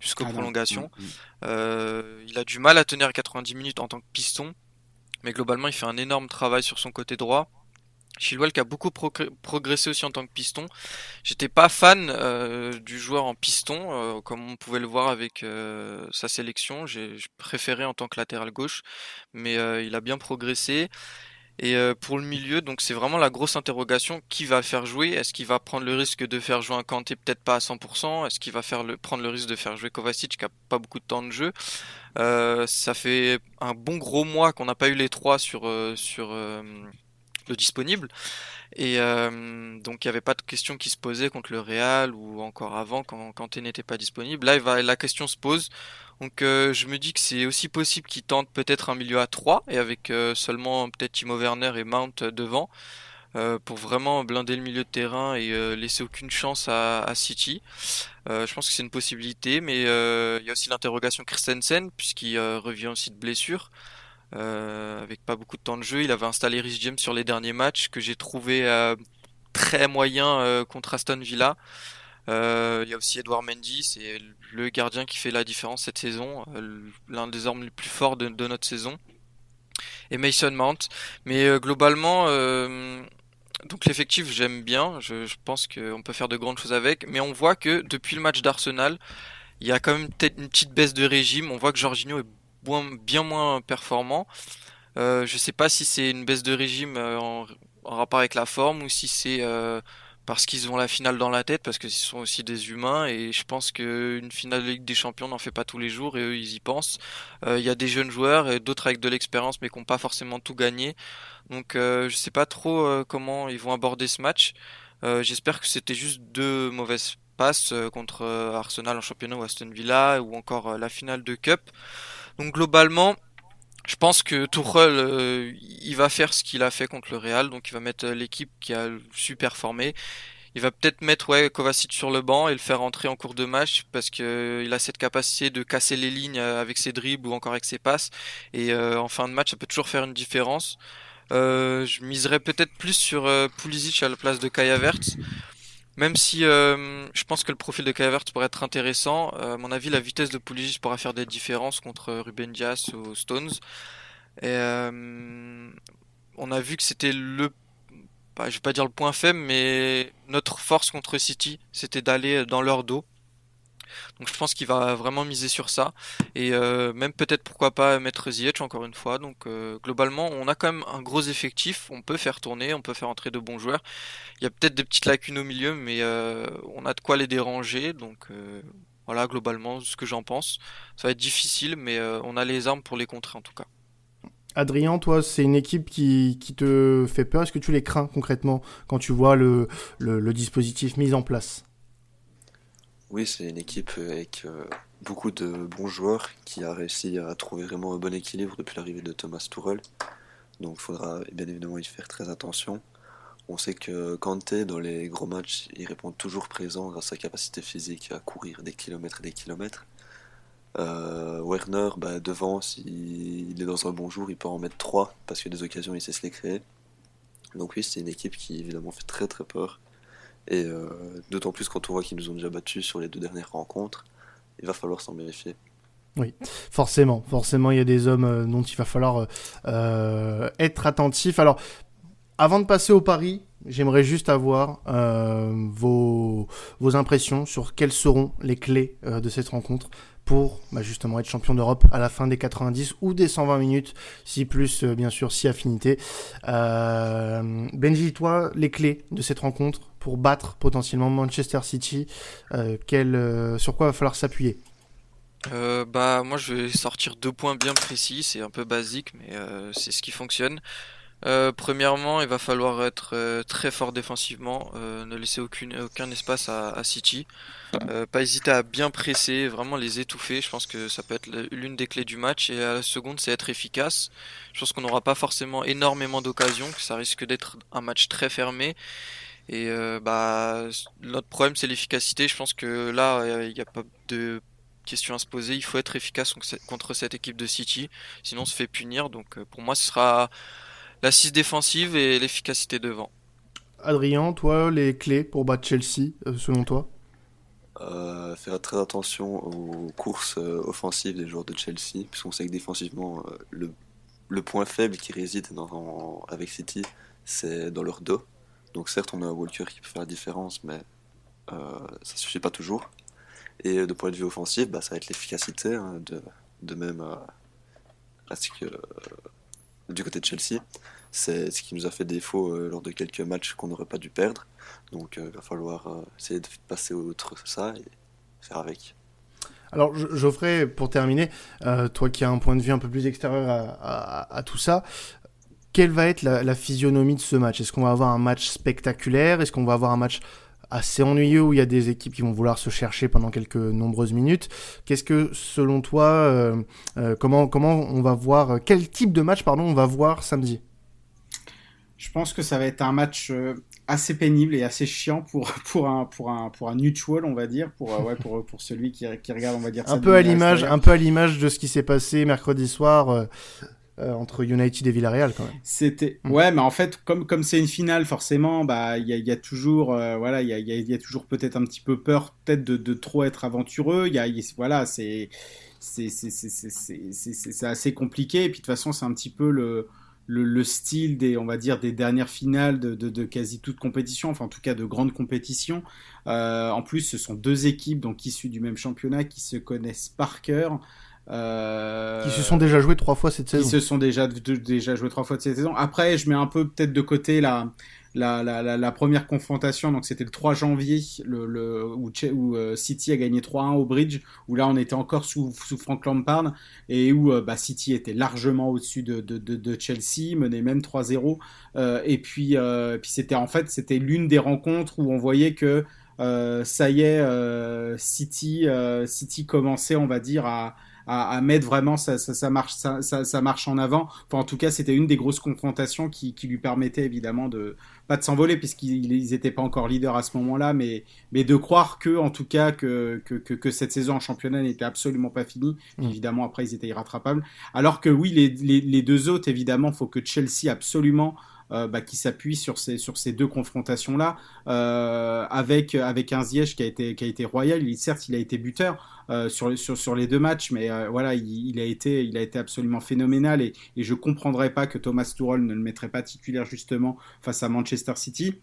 jusqu'aux ah prolongations. Mm. Euh, il a du mal à tenir 90 minutes en tant que piston, mais globalement il fait un énorme travail sur son côté droit. Chilwell qui a beaucoup progressé aussi en tant que piston. J'étais pas fan euh, du joueur en piston, comme on pouvait le voir avec sa sélection. J'ai préféré en tant que latéral gauche, mais il a bien progressé. Et euh, pour le milieu, donc c'est vraiment la grosse interrogation qui va faire jouer? Est-ce qu'il va prendre le risque de faire jouer un Kanté? Peut-être pas à 100% Est-ce qu'il va faire le, prendre le risque de faire jouer Kovacic qui a pas beaucoup de temps de jeu? Euh, Ça fait un bon gros mois qu'on n'a pas eu les trois sur euh, sur de disponible. Et euh, donc il n'y avait pas de question qui se posait contre le Real ou encore avant quand Kanté n'était pas disponible. Là, la question se pose. Donc euh, je me dis que c'est aussi possible qu'il tente peut-être un milieu à 3 et avec euh, seulement peut-être Timo Werner et Mount devant pour vraiment blinder le milieu de terrain et laisser aucune chance à, à City. je pense que c'est une possibilité, mais il y a aussi l'interrogation Christensen puisqu'il revient aussi de blessure. Euh, avec pas beaucoup de temps de jeu. Il avait installé Rhys James sur les derniers matchs que j'ai trouvé euh, très moyen euh, contre Aston Villa. il y a aussi Edouard Mendy, c'est le gardien qui fait la différence cette saison, l'un des hommes les plus forts de, notre saison. Et Mason Mount. Mais globalement, donc l'effectif j'aime bien, je, je pense qu'on peut faire de grandes choses avec, mais on voit que depuis le match d'Arsenal, il y a quand même peut-être une petite baisse de régime. On voit que Jorginho est bien moins performant. Euh, je sais pas si c'est une baisse de régime euh, en, rapport avec la forme ou si c'est euh, parce qu'ils ont la finale dans la tête, parce qu'ils sont aussi des humains et je pense qu'une finale de Ligue des Champions n'en fait pas tous les jours et eux ils y pensent. Il y a des jeunes joueurs et d'autres avec de l'expérience mais qui n'ont pas forcément tout gagné. Donc je sais pas trop comment ils vont aborder ce match. J'espère que c'était juste deux mauvaises passes contre Arsenal en championnat ou Aston Villa ou encore la finale de Cup. Donc globalement, je pense que Tuchel, euh, il va faire ce qu'il a fait contre le Real, donc il va mettre euh, l'équipe qui a super formé. Il va peut-être mettre ouais, Kovacic sur le banc et le faire entrer en cours de match parce qu'il euh, a cette capacité de casser les lignes avec ses dribbles ou encore avec ses passes. Et en fin de match, ça peut toujours faire une différence. je miserais peut-être plus sur Pulisic à la place de Kaya Verts même si euh, je pense que le profil de Kavert pourrait être intéressant, euh, à mon avis, la vitesse de Pulisic pourra faire des différences contre Ruben Dias ou Stones. Euh, on a vu que c'était le, bah, je vais pas dire le point faible, mais notre force contre City, c'était d'aller dans leur dos. Donc je pense qu'il va vraiment miser sur ça. Et euh, même peut-être pourquoi pas mettre Ziyech encore une fois. Donc euh, globalement, on a quand même un gros effectif. On peut faire tourner, on peut faire entrer de bons joueurs. Il y a peut-être des petites lacunes au milieu, mais euh, on a de quoi les déranger. Donc voilà, globalement, ce que j'en pense. Ça va être difficile, mais on a les armes pour les contrer en tout cas. Adrien, toi, c'est une équipe qui, te fait peur. Est-ce que tu les crains concrètement quand tu vois le dispositif mis en place? Oui, c'est une équipe avec euh, beaucoup de bons joueurs qui a réussi à trouver vraiment un bon équilibre depuis l'arrivée de Thomas Tuchel. Donc il faudra bien évidemment y faire très attention. On sait que Kanté, dans les gros matchs, il répond toujours présent grâce à sa capacité physique à courir des kilomètres et des kilomètres. Euh, Werner, bah, devant, s'il est dans un bon jour, il peut en mettre 3 parce que des occasions, il sait se les créer. Donc oui, c'est une équipe qui évidemment fait très très peur et euh, d'autant plus quand on voit qu'ils nous ont déjà battus sur les deux dernières rencontres, il va falloir s'en méfier. Oui, forcément, forcément, il y a des hommes euh, dont il va falloir euh, être attentif. Alors, avant de passer au pari, j'aimerais juste avoir vos, impressions sur quelles seront les clés de cette rencontre pour bah, justement être champion d'Europe à la fin des 90 ou des 120 minutes, si plus bien sûr, si affinité. Benji, toi, les clés de cette rencontre pour battre potentiellement Manchester City euh, euh, Sur quoi va falloir s'appuyer euh, bah moi je vais sortir deux points bien précis, c'est un peu basique mais c'est ce qui fonctionne. premièrement, il va falloir être très fort défensivement, ne laisser aucun espace à, City, pas hésiter à bien presser, vraiment les étouffer. Je pense que ça peut être l'une des clés du match. Et à la seconde, c'est être efficace. Je pense qu'on n'aura pas forcément énormément d'occasions, que ça risque d'être un match très fermé. Et euh, bah, notre problème, c'est l'efficacité. Je pense que là, il n'y a pas de question à se poser. Il faut être efficace contre cette équipe de City, sinon on se fait punir. Donc euh, pour moi, ce sera l'assise défensive et l'efficacité devant. Adrien, toi, les clés pour battre Chelsea, euh, selon toi? Faire très attention aux courses offensives des joueurs de Chelsea, puisqu'on sait que défensivement, le, le, point faible qui réside dans, avec City, c'est dans leur dos. Donc certes, on a Walker qui peut faire la différence, mais euh, ça suffit pas toujours. Et de point de vue offensif, bah, ça va être l'efficacité, hein, de, même euh, que, euh, du côté de Chelsea. C'est ce qui nous a fait défaut lors de quelques matchs qu'on n'aurait pas dû perdre. Donc il va falloir essayer de passer outre ça et faire avec. Alors Geoffrey, pour terminer, toi qui as un point de vue un peu plus extérieur à tout ça, quelle va être la, physionomie de ce match? Est-ce qu'on va avoir un match spectaculaire? Est-ce qu'on va avoir un match assez ennuyeux où il y a des équipes qui vont vouloir se chercher pendant quelques nombreuses minutes? Qu'est-ce que, selon toi, euh, euh, comment, comment on va voir, quel type de match pardon, on va voir samedi? Je pense que ça va être un match euh, assez pénible et assez chiant pour, pour, un, pour, un, pour un neutral, on va dire, pour, ouais, pour, pour celui qui, qui regarde, on va dire. Un peu, à l'image, un peu à l'image de ce qui s'est passé mercredi soir euh, entre United et Villarreal quand même. C'était mm. ouais, mais en fait comme comme c'est une finale forcément, bah il y a, y a, toujours euh, voilà il y a, y a, toujours peut-être un petit peu peur peut-être de, de, trop être aventureux. Il y a voilà c'est c'est c'est assez compliqué et puis de toute façon c'est un petit peu le le, le, style des, on va dire, des dernières finales de, de, de, quasi toute compétition, enfin en tout cas de grandes compétitions. Euh, en plus, ce sont deux équipes donc issues du même championnat qui se connaissent par cœur. Euh, qui se sont déjà joués trois fois cette saison. Qui se sont déjà, déjà joués trois fois cette saison. Après, je mets un peu peut-être de côté la, la, la, la, première confrontation. Donc, c'était le 3 janvier le, le, où, où euh, City a gagné 3-1 au Bridge, où là, on était encore sous, sous Frank Lampard et où euh, bah, City était largement au-dessus de, de, de, de, Chelsea, menait même 3-0. et puis, puis c'était en fait, c'était l'une des rencontres où on voyait que ça y est, City, City commençait, on va dire, à à, mettre vraiment ça, ça, marche, ça, ça, marche en avant. Enfin, en tout cas, c'était une des grosses confrontations qui, qui lui permettait évidemment de pas de s'envoler puisqu'ils n'étaient pas encore leaders à ce moment-là, mais, mais de croire que, en tout cas, que, que, que, cette saison en championnat n'était absolument pas finie. Mm. Évidemment, après, ils étaient irrattrapables. Alors que oui, les, les, les deux autres, évidemment, faut que Chelsea absolument euh, bah, qui s'appuie sur ces, deux confrontations-là, euh, avec, avec un Ziyech qui a été, royal. Certes, il a été buteur euh, sur, les deux matchs, mais voilà, il, a été, absolument phénoménal et, je comprendrais pas que Thomas Tuchel ne le mettrait pas titulaire justement face à Manchester City.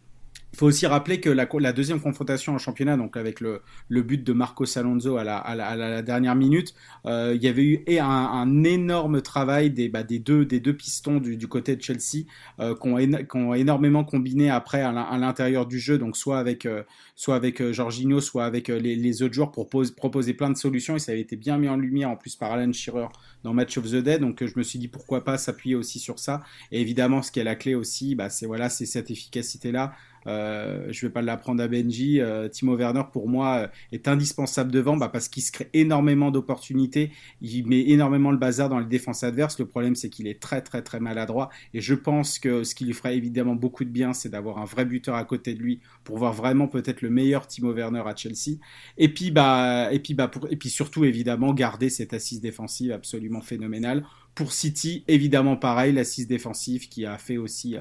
Il faut aussi rappeler que la, deuxième confrontation en championnat, donc avec le, but de Marcos Alonso à la, dernière minute, euh, il y avait eu un, un énorme travail des, bah, deux, pistons du, côté de Chelsea euh, qui ont, énormément combiné après à l'intérieur du jeu, donc soit avec, euh, soit avec euh, Jorginho, soit avec euh, les, autres joueurs pour pose, proposer plein de solutions et ça avait été bien mis en lumière en plus par Alan Shearer dans Match of the Dead, donc je me suis dit pourquoi pas s'appuyer aussi sur ça. Et évidemment, ce qui est la clé aussi, bah, c'est voilà, cette efficacité-là. Euh, je vais pas l'apprendre à Benji. Euh, Timo Werner, pour moi, euh, est indispensable devant bah, parce qu'il se crée énormément d'opportunités. Il met énormément le bazar dans les défenses adverses. Le problème, c'est qu'il est très, très, très maladroit. Et je pense que ce qui lui ferait évidemment beaucoup de bien, c'est d'avoir un vrai buteur à côté de lui pour voir vraiment peut-être le meilleur Timo Werner à Chelsea. Et puis, bah, et puis, bah, pour, et puis surtout, évidemment, garder cette assise défensive absolument phénoménale. Pour City, évidemment, pareil, l'assise défensive qui a fait aussi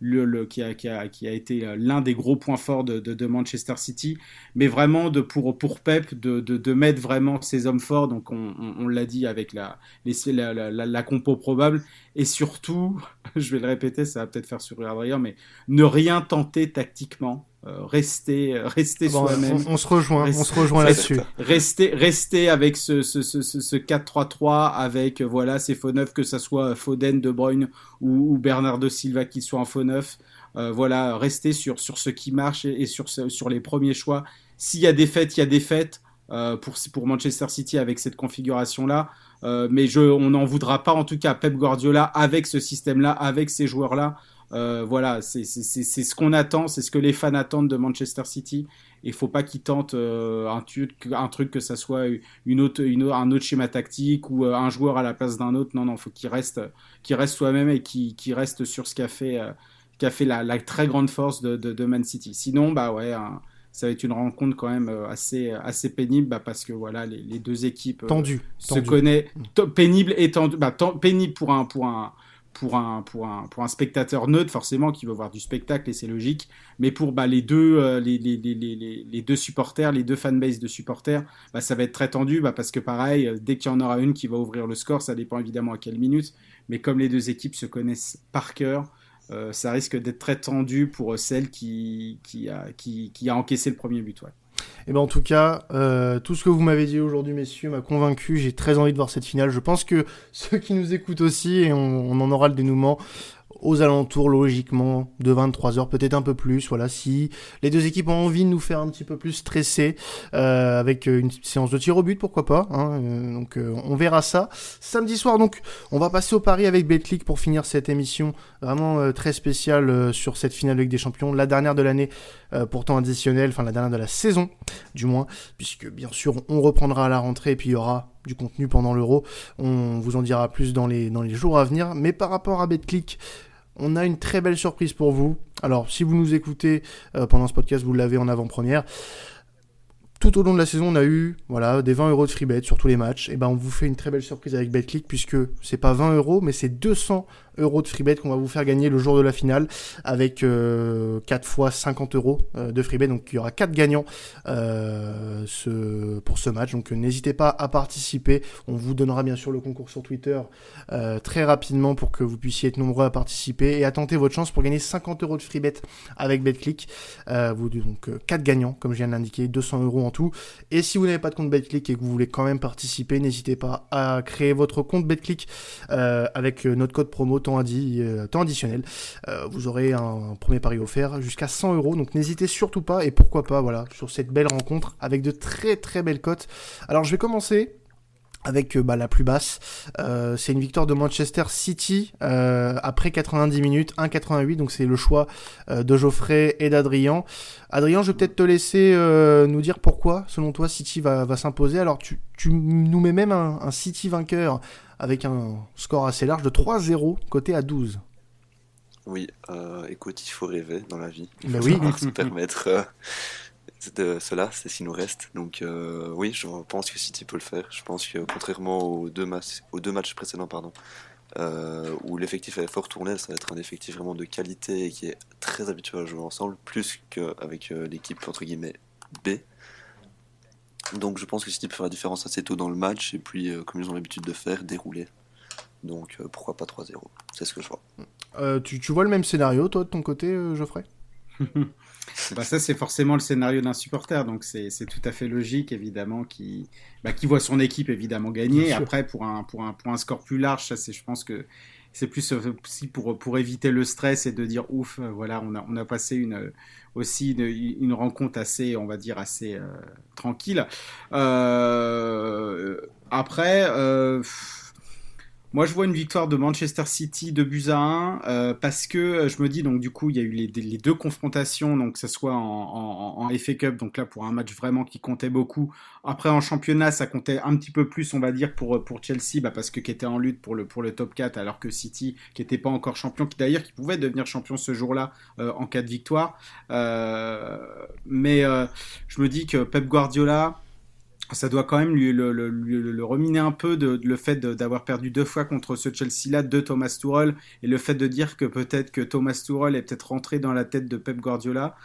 le, qui, a, été euh, l'un des gros points forts de, Manchester City, mais vraiment pour, Pep de, mettre vraiment ses hommes forts, donc on, l'a dit avec la, la, compo probable, et surtout, je vais le répéter, ça va peut-être faire sourire Adrien, mais ne rien tenter tactiquement, euh, rester, euh, rester soi-même. On, se rejoint, on se rejoint là-dessus. Rester, rester avec ce, ce, ce, ce 4-3-3, avec euh, voilà ces faux neufs, que ça soit Foden, De Bruyne ou, ou Bernardo Silva qui soit en faux neuf. Euh, voilà, rester sur, sur ce qui marche et, sur, sur les premiers choix. S'il y a des fêtes, il y a des fêtes. Euh, pour, pour Manchester City avec cette configuration-là. Euh, mais je, on n'en voudra pas en tout cas Pep Guardiola avec ce système-là, avec ces joueurs-là. Euh, voilà, c'est ce qu'on attend, c'est ce que les fans attendent de Manchester City. Il faut pas qu'ils tentent euh, un, un, truc que ça soit une autre, une, un autre schéma tactique ou euh, un joueur à la place d'un autre. Non, non, faut qu'il reste, soi-même et qu'il qu reste sur ce qu'a fait, fait la, la, très grande force de, de, de, Man City. Sinon, bah ouais. ça va être une rencontre quand même assez assez pénible bah parce que voilà les, les deux équipes tendues se connaissent pénible et tendu bah, pénible pour un pour un pour un, pour, un, pour un spectateur neutre, forcément, qui veut voir du spectacle, et c'est logique. Mais pour bah, les, deux, euh, les, les, les, les, deux supporters, les deux fanbases de supporters, bah, ça va être très tendu, bah, parce que pareil, euh, dès qu'il y en aura une qui va ouvrir le score, ça dépend évidemment à quelle minute. Mais comme les deux équipes se connaissent par cœur, euh, ça risque d'être très tendu pour celle qui, qui, a, qui, a encaissé le premier but. Et eh ben en tout cas, euh, tout ce que vous m'avez dit aujourd'hui, messieurs, m'a convaincu. J'ai très envie de voir cette finale. Je pense que ceux qui nous écoutent aussi, et on, on en aura le dénouement, aux alentours logiquement de 23h, peut-être un peu plus. Voilà, si les deux équipes ont envie de nous faire un petit peu plus stresser euh, avec une séance de tir au but, pourquoi pas. Hein, euh, donc euh, on verra ça samedi soir. Donc on va passer au pari avec Betclic pour finir cette émission vraiment très spéciale sur cette finale avec des champions, la dernière de l'année pourtant additionnelle, enfin la dernière de la saison du moins, puisque bien sûr on reprendra à la rentrée et puis il y aura du contenu pendant l'euro. On vous en dira plus dans les, dans les jours à venir. Mais par rapport à BetClick, on a une très belle surprise pour vous. Alors, si vous nous écoutez euh, pendant ce podcast, vous l'avez en avant-première. Tout au long de la saison, on a eu voilà, des 20 euros de free bet sur tous les matchs. Et ben, on vous fait une très belle surprise avec BetClick puisque c'est pas 20 euros, mais c'est 200 euros de freebet qu'on va vous faire gagner le jour de la finale avec euh, 4 fois 50 euros euh, de freebet. Donc il y aura 4 gagnants euh, ce, pour ce match. Donc n'hésitez pas à participer. On vous donnera bien sûr le concours sur Twitter euh, très rapidement pour que vous puissiez être nombreux à participer et à tenter votre chance pour gagner 50 euros de freebet avec BetClick. vous donc 4 gagnants comme je viens de l'indiquer, 200 euros en tout. Et si vous n'avez pas de compte BetClick et que vous voulez quand même participer, n'hésitez pas à créer votre compte BetClick avec notre code promo temps, euh, temps additionnel. Euh, vous aurez un, premier pari offert jusqu'à 100 euros. Donc n'hésitez surtout pas et pourquoi pas, voilà, sur cette belle rencontre avec de très très belles cotes. Alors je vais commencer avec euh, bah, la plus basse. c'est une victoire de Manchester City après 90 minutes, 1,88. Donc c'est le choix de Geoffrey et d'Adrien. Adrien, je vais peut-être te laisser nous dire pourquoi, selon toi, City va, va s'imposer. Alors tu, tu, nous mets même un, un City vainqueur avec un score assez large de 3-0, côté à 12. Oui, euh, écoute, il faut rêver dans la vie. Il faut oui. se permettre euh, de cela, c'est ce qui nous reste. Donc euh, oui, je pense que City peut le faire. Je pense que contrairement aux deux, aux deux matchs précédents, pardon, où l'effectif avait fort tourné, ça va être un effectif vraiment de qualité et qui est très habitué à jouer ensemble, plus qu'avec l'équipe entre guillemets B. Donc je pense que City peut faire la différence assez tôt dans le match et puis, euh, comme ils ont l'habitude de faire, dérouler. Donc euh, pourquoi pas 3-0 C'est ce que je vois. Euh, tu, vois le même scénario, toi, de ton côté, Geoffrey? bah ça c'est forcément le scénario d'un supporter, donc c'est tout à fait logique évidemment qui bah, qui voit son équipe évidemment gagner. Après pour un pour un pour un score plus large, ça c'est je pense que c'est plus aussi pour pour éviter le stress et de dire ouf voilà on a on a passé une aussi une, rencontre assez, on va dire, assez euh, tranquille. Euh, après, euh, moi, je vois une victoire de Manchester City de buts à 1 euh, parce que euh, je me dis donc du coup il y a eu les, deux confrontations donc que ce soit en, en, en, FA Cup donc là pour un match vraiment qui comptait beaucoup. Après en championnat ça comptait un petit peu plus on va dire pour pour Chelsea bah, parce que qui était en lutte pour le pour le top 4 alors que City qui était pas encore champion qui d'ailleurs qui pouvait devenir champion ce jour-là euh, en cas de victoire. mais je me dis que Pep Guardiola ça doit quand même lui le, reminer un peu le fait d'avoir perdu deux fois contre ce Chelsea-là de Thomas Tuchel et le fait de dire que peut-être que Thomas Tuchel est peut-être rentré dans la tête de Pep Guardiola.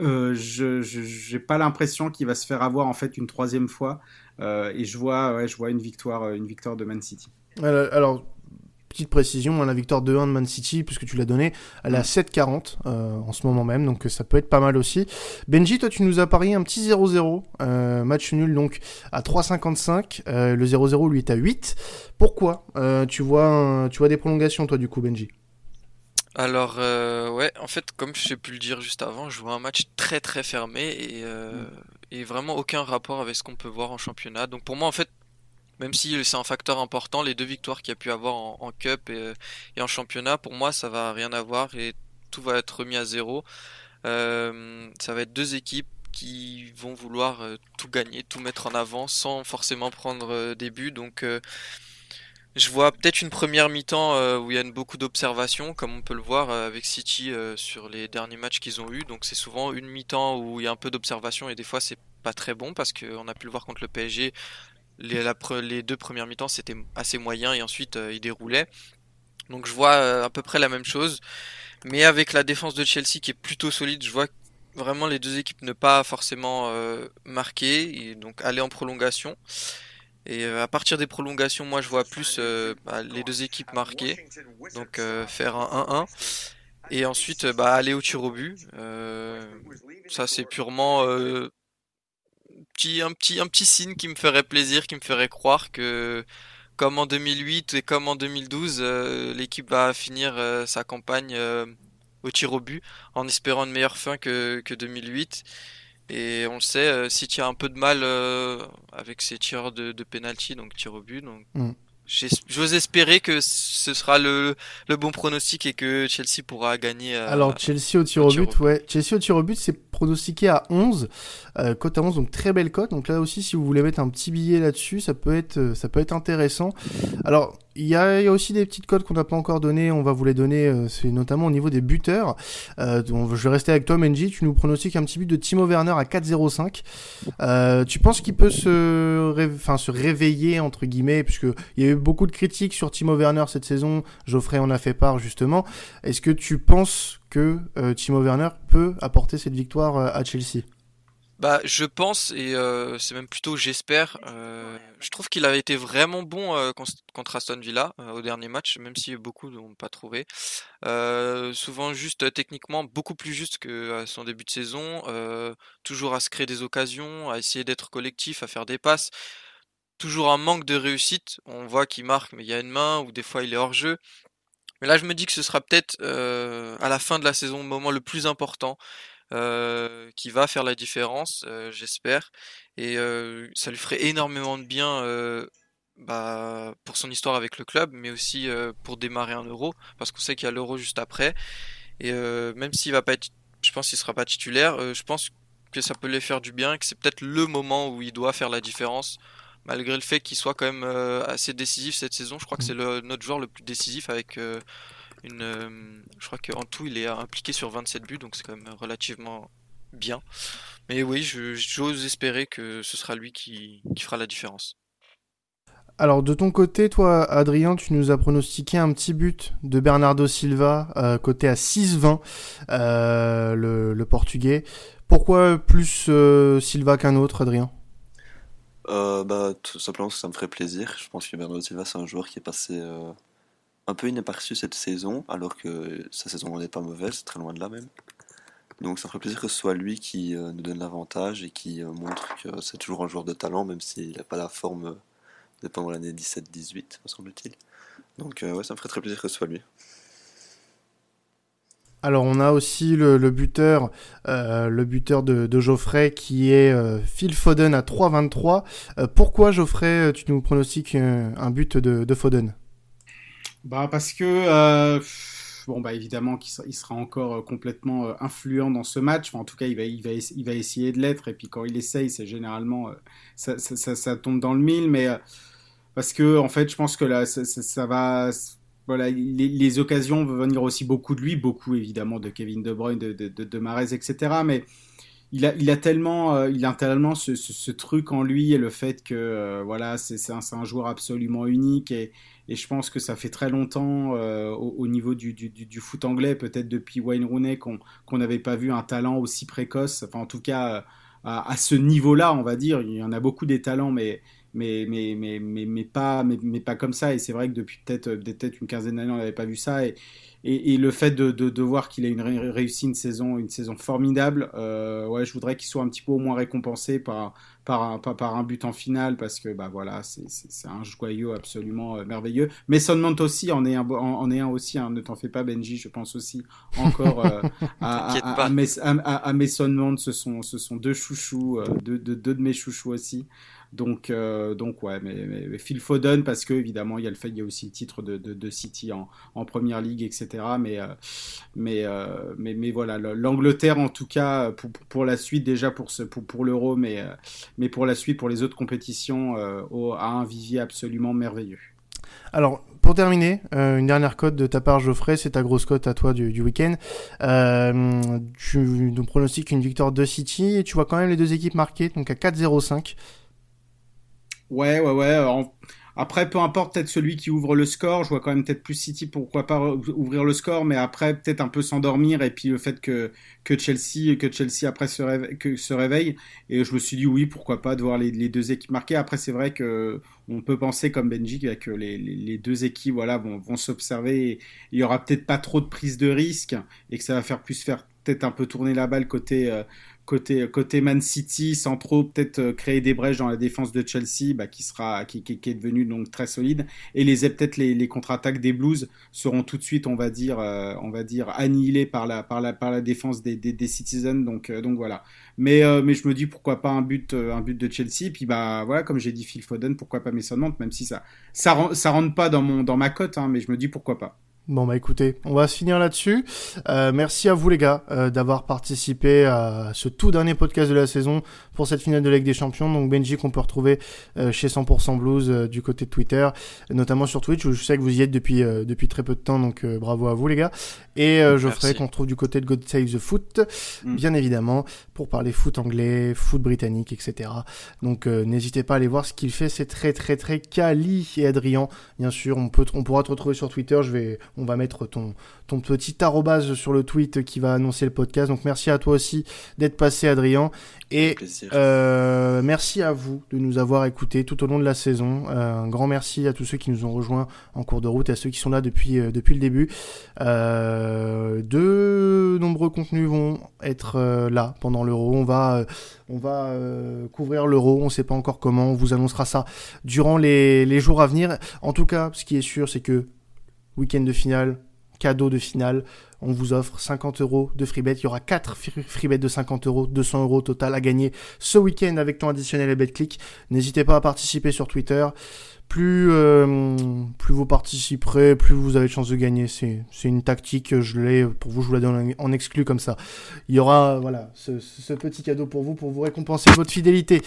Euh, je n'ai pas l'impression qu'il va se faire avoir en fait une troisième fois euh, et je vois je vois une victoire une victoire de Man City. Alors petite précision, hein, la victoire 2-1 de Man City, puisque tu l'as donné, elle est à 7,40 euh, en ce moment même, donc ça peut être pas mal aussi. Benji, toi tu nous as parié un petit 0-0, euh, match nul donc à 3,55, euh, le 0-0 lui est à 8. Pourquoi tu, vois, tu vois des prolongations toi du coup Benji? Alors ouais, en fait, comme je sais pu le dire juste avant, je vois un match très très fermé et, et vraiment aucun rapport avec ce qu'on peut voir en championnat. Donc pour moi, en fait, même si c'est un facteur important, les deux victoires qu'il a pu avoir en, Cup et, en championnat, pour moi, ça va rien avoir et tout va être remis à zéro. Euh, ça va être deux équipes qui vont vouloir euh, tout gagner, tout mettre en avant sans forcément prendre euh, des buts. Donc, je vois peut-être une première mi-temps où il y a beaucoup d'observations, comme on peut le voir avec City sur les derniers matchs qu'ils ont eu. Donc, c'est souvent une mi-temps où il y a un peu d'observation et des fois c'est pas très bon parce qu'on a pu le voir contre le PSG les, deux premières mi-temps c'était assez moyen et ensuite euh, il déroulait. Donc je vois euh, à peu près la même chose. Mais avec la défense de Chelsea qui est plutôt solide, je vois vraiment les deux équipes ne pas forcément euh, marquer et donc aller en prolongation. Et à partir des prolongations, moi je vois plus bah, les deux équipes marquer, donc faire un 1-1. Et ensuite bah, aller au tir au but. ça c'est purement un petit, un petit signe qui me ferait plaisir, qui me ferait croire que, comme en 2008 et comme en 2012, l'équipe va finir sa campagne au tir au but en espérant une meilleure fin que, que 2008. Et on le sait, City a un peu de mal avec ses tireurs de, de penalty, donc tir au but. Donc mm. J'ose espérer que ce sera le, le, bon pronostic et que Chelsea pourra gagner. Alors Chelsea au tir au but, ouais. Chelsea au tir au but, c'est pronostiqué à 11, euh, cote à 11, donc très belle cote. Donc là aussi, si vous voulez mettre un petit billet là-dessus, ça peut être, euh, ça peut être intéressant. Alors il y, a, aussi des petites codes qu'on n'a pas encore données, on va vous les donner, euh, c'est notamment au niveau des buteurs. Je vais rester avec toi, Menji, tu nous pronostiques un petit but de Timo Werner à 4-0-5. Euh, tu penses qu'il peut se, se réveiller, entre guillemets, puisque il y a eu beaucoup de critiques sur Timo Werner cette saison, Geoffrey en a fait part justement. Est-ce que tu penses que euh, Timo Werner peut apporter cette victoire euh, à Chelsea bah, je pense et euh, c'est même plutôt j'espère. Je trouve qu'il avait été vraiment bon contre Aston Villa au dernier match, même si beaucoup n'ont pas trouvé. souvent juste techniquement beaucoup plus juste que son début de saison. toujours à se créer des occasions, à essayer d'être collectif, à faire des passes. Toujours un manque de réussite. On voit qu'il marque, mais il y a une main ou des fois il est hors jeu. Mais là, je me dis que ce sera peut-être à la fin de la saison le moment le plus important. Euh, qui va faire la différence, euh, j'espère. Et euh, ça lui ferait énormément de bien bah, pour son histoire avec le club, mais aussi pour démarrer un euro, parce qu'on sait qu'il y a l'euro juste après. Et même s'il va pas être, je pense qu'il sera pas titulaire, je pense que ça peut lui faire du bien, que c'est peut-être le moment où il doit faire la différence, malgré le fait qu'il soit quand même assez décisif cette saison. Je crois que mmh. c'est notre joueur le plus décisif avec une, euh, je crois qu'en tout, il est impliqué sur 27 buts, donc c'est quand même relativement bien. Mais oui, j'ose espérer que ce sera lui qui, fera la différence. Alors de ton côté, toi, Adrien, tu nous as pronostiqué un petit but de Bernardo Silva, euh, côté à 6-20, euh, le, Portugais. Pourquoi plus Silva qu'un autre, Adrien? Bah, Tout simplement ça me ferait plaisir. Je pense que Bernardo Silva, c'est un joueur qui est passé un peu inaperçu cette saison, alors que sa saison n'est pas mauvaise, très loin de là même. Donc ça ferait plaisir que ce soit lui qui euh, nous donne l'avantage et qui euh, montre que c'est toujours un joueur de talent, même s'il n'a pas la forme euh, de pendant l'année 17-18, me semble-t-il. Donc ouais, ça me ferait très plaisir que ce soit lui. Alors on a aussi le, buteur, le buteur de, Geoffrey qui est Phil Foden à 3-23. pourquoi Geoffrey, tu nous pronostiques un but de Foden? Bah parce que euh, bon bah évidemment qu'il sera, encore euh, complètement euh, influent dans ce match. en tout cas, il va, essayer de l'être. Et puis quand il essaye, c'est généralement ça, ça, ça, tombe dans le mille. Mais parce que en fait, je pense que là, ça, va. Voilà, les, occasions vont venir aussi beaucoup de lui, beaucoup évidemment de Kevin De Bruyne, de, de, de, etc. Mais il a, il a tellement, il a tellement ce, ce, truc en lui et le fait que voilà, c'est un, un, joueur absolument unique et, et je pense que ça fait très longtemps euh, au, niveau du, du, du, foot anglais, peut-être depuis Wayne Rooney, qu'on n'avait pas vu un talent aussi précoce. Enfin, en tout cas, euh, à, à ce niveau-là, on va dire. Il y en a beaucoup des talents, mais, mais, mais, mais, mais, mais pas, mais, mais, pas comme ça. Et c'est vrai que depuis peut-être peut une quinzaine d'années, on n'avait pas vu ça. Et, et, le fait de, de, voir qu'il a une réussi une saison, une saison formidable, euh, ouais, je voudrais qu'il soit un petit peu au moins récompensé par, par, un, par un but en finale parce que bah voilà, c'est un joyau absolument euh, merveilleux. Mais Son Mount aussi en est un, en, est un aussi, hein, ne t'en fais pas Benji, je pense aussi encore euh, à, à, à, Mason Mount, ce sont, ce sont deux chouchous, deux, deux, deux de mes chouchous aussi. Donc, euh, donc ouais, mais, Phil Foden, parce que évidemment, il y a le fait, il y a aussi le titre de, de, City en, en, première ligue, etc. Mais, euh, mais, euh, mais, mais, voilà, l'Angleterre, en tout cas, pour, pour, la suite, déjà pour, ce, pour, pour l'Euro, mais, mais pour la suite, pour les autres compétitions, a un vivier absolument merveilleux. Alors, pour terminer, une dernière cote de ta part, Geoffrey, c'est ta grosse cote à toi du, du week-end. tu nous pronostiques une victoire de City et tu vois quand même les deux équipes marquées, donc à 4-0-5. Ouais, ouais, ouais. Après, peu importe, peut-être celui qui ouvre le score. Je vois quand même peut-être plus City, pourquoi pas ouvrir le score, mais après, peut-être un peu s'endormir. Et puis le fait que, que Chelsea, que Chelsea après se réveille. Et je me suis dit, oui, pourquoi pas de voir les, deux équipes marquées. Après, c'est vrai que on peut penser comme Benji que les, deux équipes voilà, vont, vont s'observer. Il y aura peut-être pas trop de prise de risque et que ça va faire plus faire peut-être un peu tourner la balle côté côté, côté Man City, sans trop peut-être euh, créer des brèches dans la défense de Chelsea, bah, qui, sera, qui, est devenu donc très solide. Et les peut-être les, les contre-attaques des Blues seront tout de suite, on va dire, euh, on va dire annihilées par la, par la, par la défense des, des, des Citizens. Donc, euh, donc voilà. Mais, mais je me dis pourquoi pas un but, un but de Chelsea. Puis bah voilà, comme j'ai dit Phil Foden, pourquoi pas Mason Mount, même si ça, ça, ça rentre pas dans mon, dans ma cote, hein, mais je me dis pourquoi pas. Bon bah écoutez, on va se finir là-dessus. Euh, merci à vous les gars euh, d'avoir participé à ce tout dernier podcast de la saison pour cette finale de Ligue des Champions. Donc Benji qu'on peut retrouver euh, chez 100% Blues du côté de Twitter, notamment sur Twitch où je sais que vous y êtes depuis depuis très peu de temps. Donc bravo à vous les gars. Et Geoffrey qu'on trouve du côté de God Save the Foot, mm. bien évidemment, pour parler foot anglais, foot britannique, etc. Donc n'hésitez pas à aller voir ce qu'il fait. C'est très très très quali et Adrien. Bien sûr, on peut on pourra te retrouver sur Twitter. Je vais on va mettre ton, ton petit arrobase sur le tweet qui va annoncer le podcast. Donc merci à toi aussi d'être passé, Adrien. Et euh, merci à vous de nous avoir écoutés tout au long de la saison. Euh, un grand merci à tous ceux qui nous ont rejoints en cours de route, à ceux qui sont là depuis, euh, depuis le début. de nombreux contenus vont être là pendant l'euro. On va, on va couvrir l'euro. On ne sait pas encore comment. On vous annoncera ça durant les, les jours à venir. En tout cas, ce qui est sûr, c'est que week-end de finale, cadeau de finale, on vous offre 50 euros de free bet. Il y aura 4 free bets de 50 euros, 200 euros total à gagner ce week-end avec ton additionnel et BetClick. N'hésitez pas à participer sur Twitter. Plus, euh, plus vous participerez, plus vous avez de chances de gagner. C'est, une tactique, je l'ai pour vous, je vous la donne en exclu comme ça. Il y aura voilà ce, ce petit cadeau pour vous, pour vous récompenser votre fidélité.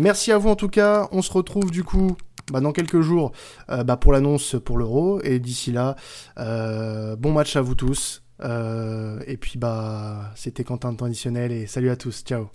Merci à vous en tout cas. On se retrouve du coup bah, dans quelques jours euh, bah, pour l'annonce pour l'Euro. Et d'ici là, euh, bon match à vous tous. Euh, et puis bah c'était Quentin traditionnel et salut à tous. Ciao.